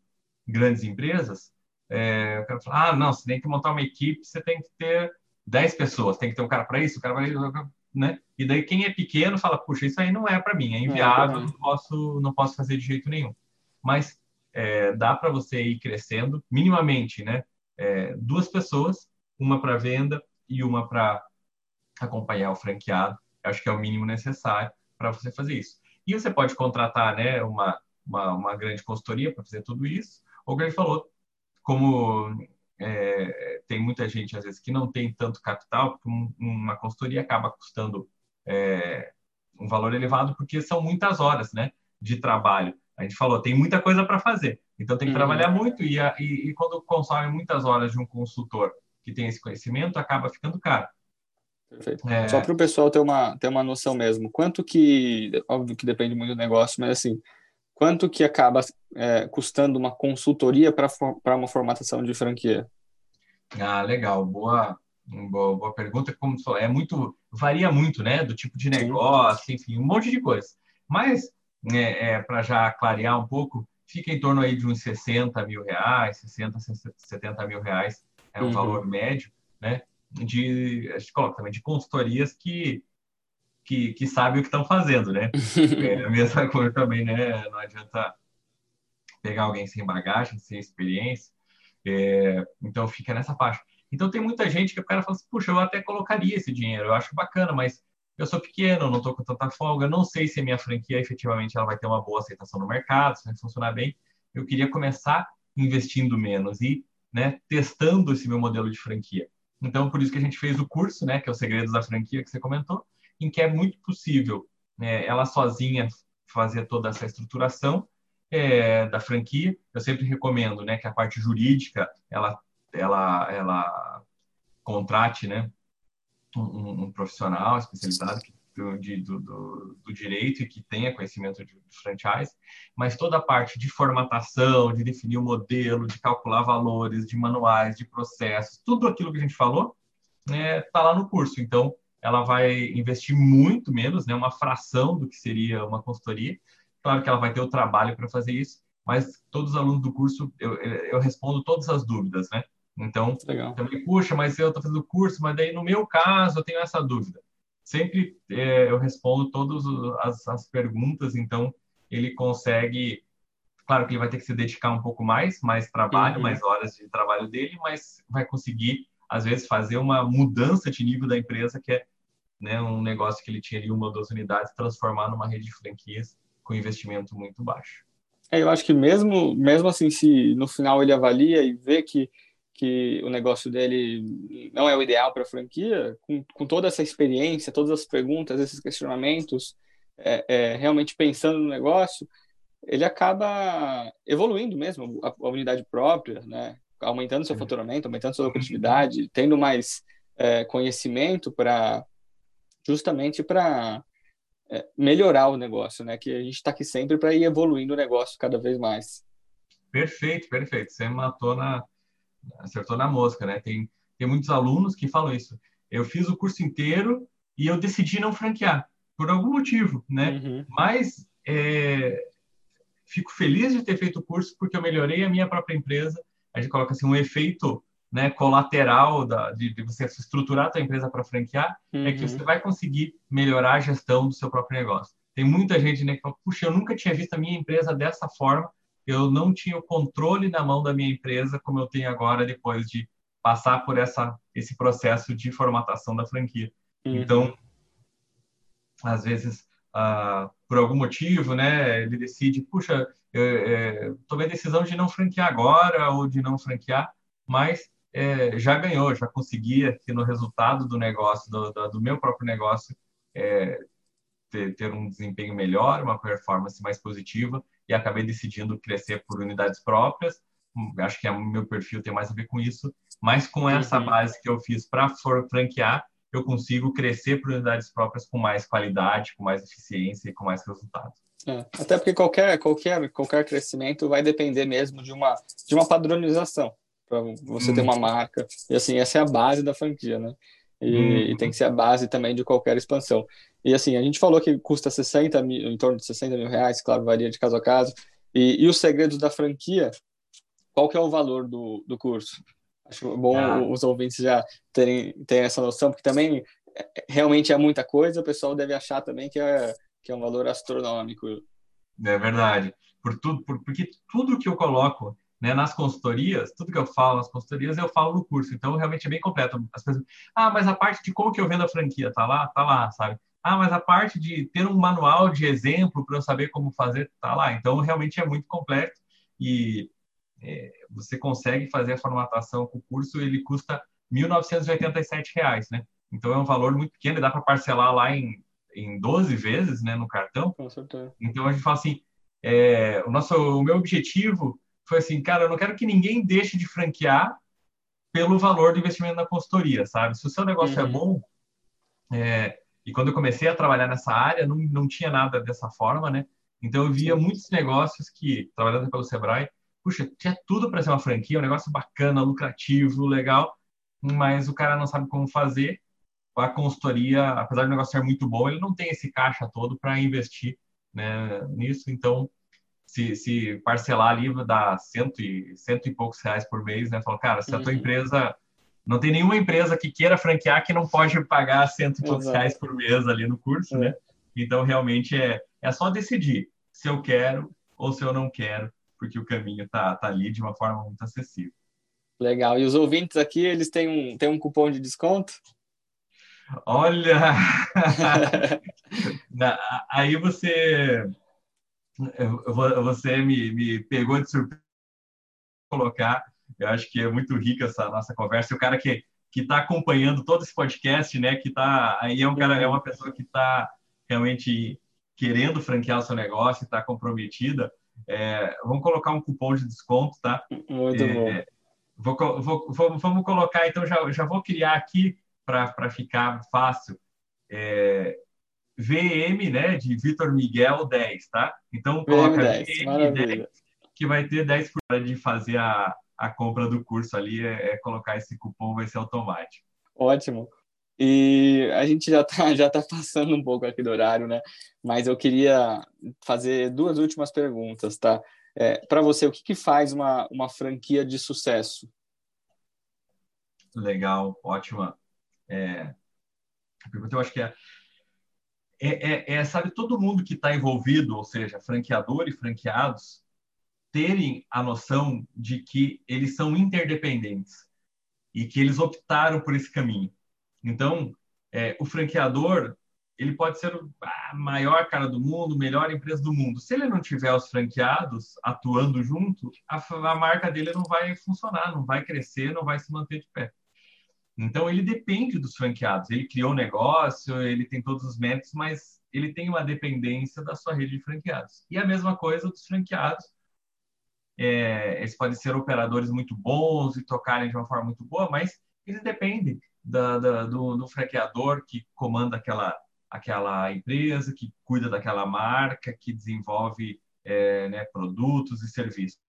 B: grandes empresas, é, o cara fala, ah, não, você tem que montar uma equipe, você tem que ter 10 pessoas, tem que ter um cara para isso, o cara vai. Né? E daí quem é pequeno fala, puxa, isso aí não é para mim, é inviável, não, posso, não posso fazer de jeito nenhum. Mas é, dá para você ir crescendo minimamente, né? É, duas pessoas uma para venda e uma para acompanhar o franqueado. Eu acho que é o mínimo necessário para você fazer isso. E você pode contratar né, uma, uma, uma grande consultoria para fazer tudo isso, ou como ele falou, como é, tem muita gente, às vezes, que não tem tanto capital, porque um, uma consultoria acaba custando é, um valor elevado, porque são muitas horas né, de trabalho. A gente falou, tem muita coisa para fazer, então tem que uhum. trabalhar muito, e, e, e quando consome muitas horas de um consultor que tem esse conhecimento acaba ficando caro.
A: Perfeito. É... Só para o pessoal ter uma, ter uma noção mesmo, quanto que, óbvio que depende muito do negócio, mas assim, quanto que acaba é, custando uma consultoria para uma formatação de franquia?
B: Ah, legal, boa, boa, boa pergunta. Como falou, é muito, varia muito, né, do tipo de negócio, Sim. enfim, um monte de coisa. Mas, é, é para já clarear um pouco, fica em torno aí de uns 60 mil reais, 60, 70 mil reais é um uhum. valor médio, né? De, a gente coloca também de consultorias que que, que sabem o que estão fazendo, né? é a mesma coisa também, né? Não adianta pegar alguém sem bagagem, sem experiência. É, então fica nessa faixa. Então tem muita gente que o cara fala assim, puxa, eu até colocaria esse dinheiro, eu acho bacana, mas eu sou pequeno, não estou com tanta folga, não sei se a minha franquia efetivamente ela vai ter uma boa aceitação no mercado, se vai funcionar bem. Eu queria começar investindo menos e né, testando esse meu modelo de franquia. Então, por isso que a gente fez o curso, né, que é o Segredos da Franquia, que você comentou, em que é muito possível né, ela sozinha fazer toda essa estruturação é, da franquia. Eu sempre recomendo né, que a parte jurídica ela, ela, ela contrate né, um, um profissional especializado que, do, de, do, do, do, direito e que tenha conhecimento de, de franchise, mas toda a parte de formatação, de definir o modelo, de calcular valores, de manuais, de processos, tudo aquilo que a gente falou, está né, lá no curso. Então, ela vai investir muito menos, né, uma fração do que seria uma consultoria. Claro que ela vai ter o trabalho para fazer isso, mas todos os alunos do curso, eu, eu respondo todas as dúvidas, né? Então, Legal. também, puxa, mas eu estou fazendo o curso, mas daí no meu caso eu tenho essa dúvida. Sempre é, eu respondo todas as, as perguntas, então ele consegue. Claro que ele vai ter que se dedicar um pouco mais, mais trabalho, uhum. mais horas de trabalho dele, mas vai conseguir, às vezes, fazer uma mudança de nível da empresa, que é né, um negócio que ele tinha ali uma ou duas unidades, transformar numa rede de franquias com investimento muito baixo.
A: É, eu acho que mesmo, mesmo assim, se no final ele avalia e vê que que o negócio dele não é o ideal para a franquia, com, com, toda essa experiência, todas as perguntas, esses questionamentos, é, é, realmente pensando no negócio, ele acaba evoluindo mesmo a, a unidade própria, né? aumentando seu faturamento, aumentando sua lucratividade, tendo mais é, conhecimento para justamente para é, melhorar o negócio, né? Que a gente está aqui sempre para ir evoluindo o negócio cada vez mais.
B: Perfeito, perfeito. Você matou na, acertou na mosca, né? Tem, tem muitos alunos que falam isso. Eu fiz o curso inteiro e eu decidi não franquear, por algum motivo, né? Uhum. Mas é, fico feliz de ter feito o curso porque eu melhorei a minha própria empresa. A gente coloca assim um efeito né, colateral da, de, de, você estruturar a sua empresa para franquear uhum. é que você uhum. vai conseguir melhorar a gestão do seu próprio negócio. Tem muita gente né, que fala, puxa, eu nunca tinha visto a minha empresa dessa forma, eu não tinha o controle na mão da minha empresa como eu tenho agora depois de passar por essa esse processo de formatação da franquia. Uhum. Então, às vezes, ah, por algum motivo, né, ele decide, puxa, é, tomei a decisão de não franquear agora ou de não franquear, mas é, já ganhou, já consegui aqui no resultado do negócio, do, do, do meu próprio negócio, é, ter, ter um desempenho melhor, uma performance mais positiva e acabei decidindo crescer por unidades próprias. Acho que o meu perfil tem mais a ver com isso, mas com essa uhum. base que eu fiz para franquear, eu consigo crescer por unidades próprias com mais qualidade, com mais eficiência e com mais resultado.
A: É, até porque qualquer, qualquer, qualquer crescimento vai depender mesmo de uma, de uma padronização para você hum. ter uma marca. E assim, essa é a base da franquia, né? E, hum. e, tem que ser a base também de qualquer expansão. E assim, a gente falou que custa 60 mil, em torno de 60 mil reais, claro, varia de caso a caso. E, e os segredos da franquia, qual que é o valor do, do curso? Acho bom ah. os ouvintes já terem, terem essa noção, porque também é, realmente é muita coisa, o pessoal deve achar também que é, que é um valor astronômico.
B: É verdade. Por tudo, por, porque tudo que eu coloco né, nas consultorias, tudo que eu falo nas consultorias, eu falo no curso. Então, realmente é bem completo. As pessoas, ah, mas a parte de como que eu vendo a franquia, tá lá? Tá lá, sabe? Ah, mas a parte de ter um manual de exemplo para eu saber como fazer, tá lá. Então, realmente é muito completo e é, você consegue fazer a formatação com o curso, ele custa R$ 1.987, né? Então, é um valor muito pequeno e dá para parcelar lá em, em 12 vezes, né, no cartão.
A: Com certeza.
B: Então, a gente fala assim, é, o, nosso, o meu objetivo foi assim, cara, eu não quero que ninguém deixe de franquear pelo valor do investimento na consultoria, sabe? Se o seu negócio é uhum. é bom, É, e quando eu comecei a trabalhar nessa área, não, não tinha nada dessa forma, né? Então eu via muitos negócios que, trabalhando pelo Sebrae, puxa, tinha tudo para ser uma franquia, um negócio bacana, lucrativo, legal, mas o cara não sabe como fazer. A consultoria, apesar do negócio ser muito bom, ele não tem esse caixa todo para investir né, nisso. Então, se, se parcelar ali, dá cento e, cento e poucos reais por mês, né? Falou, cara, se a tua uhum. empresa não tem nenhuma empresa que queira franquear que não pode pagar cento e poucos reais por mês ali no curso, né? é. né? Então, realmente, é, é só decidir se eu quero ou se eu não quero, porque o caminho tá, tá ali de uma forma muito acessível.
A: Legal. E os ouvintes aqui, eles têm um, têm um cupom de desconto?
B: Olha! aí você você me, me pegou de surpresa colocar. Eu acho que é muito rica essa nossa conversa. E o cara que que está acompanhando todo esse podcast, né? Que tá aí é um cara é uma pessoa que está realmente querendo franquear o seu negócio, está comprometida. É, vamos colocar um cupom de desconto, tá?
A: Muito é, bom.
B: Vou, vou, vou, vamos colocar, então já, já vou criar aqui para ficar fácil. É, VM, né, de Vitor Miguel 10, tá? Então coloca VM10, VM10 que vai ter 10% de fazer a, a compra do curso ali, é, é, colocar esse cupom, vai ser automático.
A: Ótimo. E a gente já está já tá passando um pouco aqui do horário, né? Mas eu queria fazer duas últimas perguntas, tá? É, Para você, o que, que faz uma, uma franquia de sucesso?
B: Legal, ótima. É, a pergunta eu acho que é é, é, é, sabe, todo mundo que está envolvido, ou seja, franqueador e franqueados, terem a noção de que eles são interdependentes e que eles optaram por esse caminho. Então, é, o franqueador ele pode ser a maior cara do mundo, melhor empresa do mundo. Se ele não tiver os franqueados atuando junto, a, a marca dele não vai funcionar, não vai crescer, não vai se manter de pé. Então, ele depende dos franqueados. Ele criou o negócio, ele tem todos os méritos, mas ele tem uma dependência da sua rede de franqueados. E a mesma coisa dos franqueados. É, eles podem ser operadores muito bons e tocarem de uma forma muito boa, mas eles dependem da, da, do, do franqueador que comanda aquela, aquela empresa, que cuida daquela marca, que desenvolve é, né, produtos e serviços.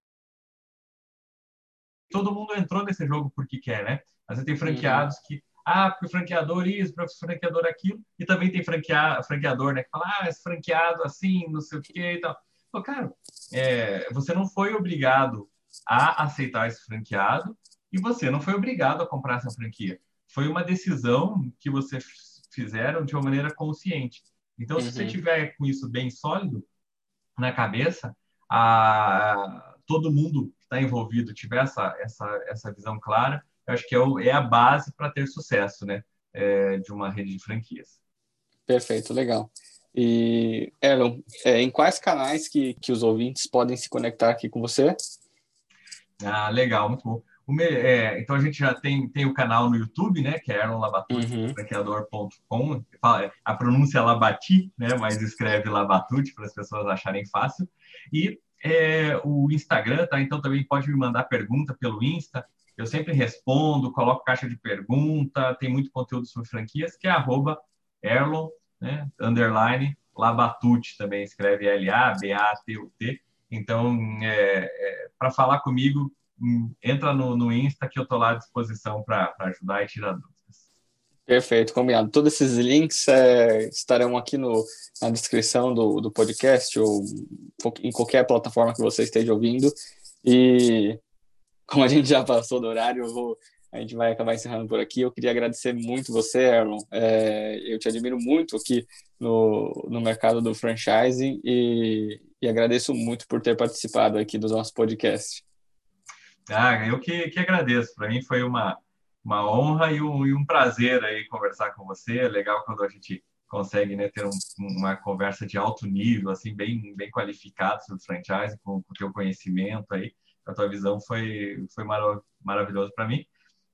B: Todo mundo entrou nesse jogo porque quer, né? Mas tem franqueados uhum. que, ah, porque o franqueador isso, porque o franqueador aquilo, e também tem franquea, franqueador, né, que fala, ah, esse franqueado assim, não sei o quê e tal. Então, cara, é, você não foi obrigado a aceitar esse franqueado e você não foi obrigado a comprar essa franquia. Foi uma decisão que você fizeram de uma maneira consciente. Então, uhum. se você uhum. tiver com isso bem sólido na cabeça, a, todo mundo que está envolvido tiver essa, essa, essa visão clara, eu acho que é, o, é a base para ter sucesso, né? É, de uma rede de franquias.
A: Perfeito, legal. E, Erlon, é, em quais canais que, que os ouvintes podem se conectar aqui com você?
B: Ah, legal, muito bom. Me, é, então a gente já tem, tem o canal no YouTube, né? Que é erlonlabatute, uhum. franqueador.com. A pronúncia é Labati, né? Mas escreve Labatute para as pessoas acharem fácil. E é, o Instagram, tá? Então também pode me mandar pergunta pelo Insta. Eu sempre respondo, coloco caixa de pergunta, tem muito conteúdo sobre franquias, que é arroba Erlon, né, underline, Labatute também, escreve L-A-B-A-T-U-T. Então, é, é, para falar comigo, hum, entra no, no Insta que eu estou lá à disposição para ajudar e tirar dúvidas.
A: Perfeito, combinado. Todos esses links é, estarão aqui no, na descrição do, do podcast ou em qualquer plataforma que você esteja ouvindo. E como a gente já passou do horário, eu vou, a gente vai acabar encerrando por aqui. Eu queria agradecer muito você, Aaron. É, eu te admiro muito aqui no, no mercado do franchising e, e agradeço muito por ter participado aqui do nosso podcast.
B: Ah, eu que, que agradeço. Para mim foi uma, uma honra e um, e um prazer aí conversar com você. É legal quando a gente consegue né, ter um, uma conversa de alto nível, assim, bem, bem qualificado sobre franchising, com o teu conhecimento aí a tua visão foi, foi marav maravilhoso para mim.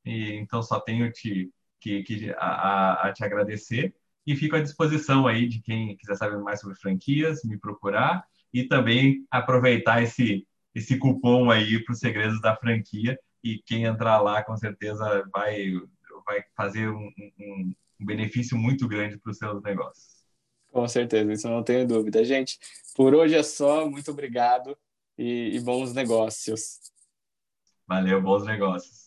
B: E, então, só tenho te, que, que a, a, te agradecer e fico à disposição aí de quem quiser saber mais sobre franquias, me procurar e também aproveitar esse, esse cupom aí para os segredos da franquia e quem entrar lá com certeza vai, vai fazer um, um, um benefício muito grande para os seus negócios.
A: Com certeza, isso não tenho dúvida. Gente, por hoje é só. Muito obrigado e, e bons negócios.
B: Valeu, bons negócios.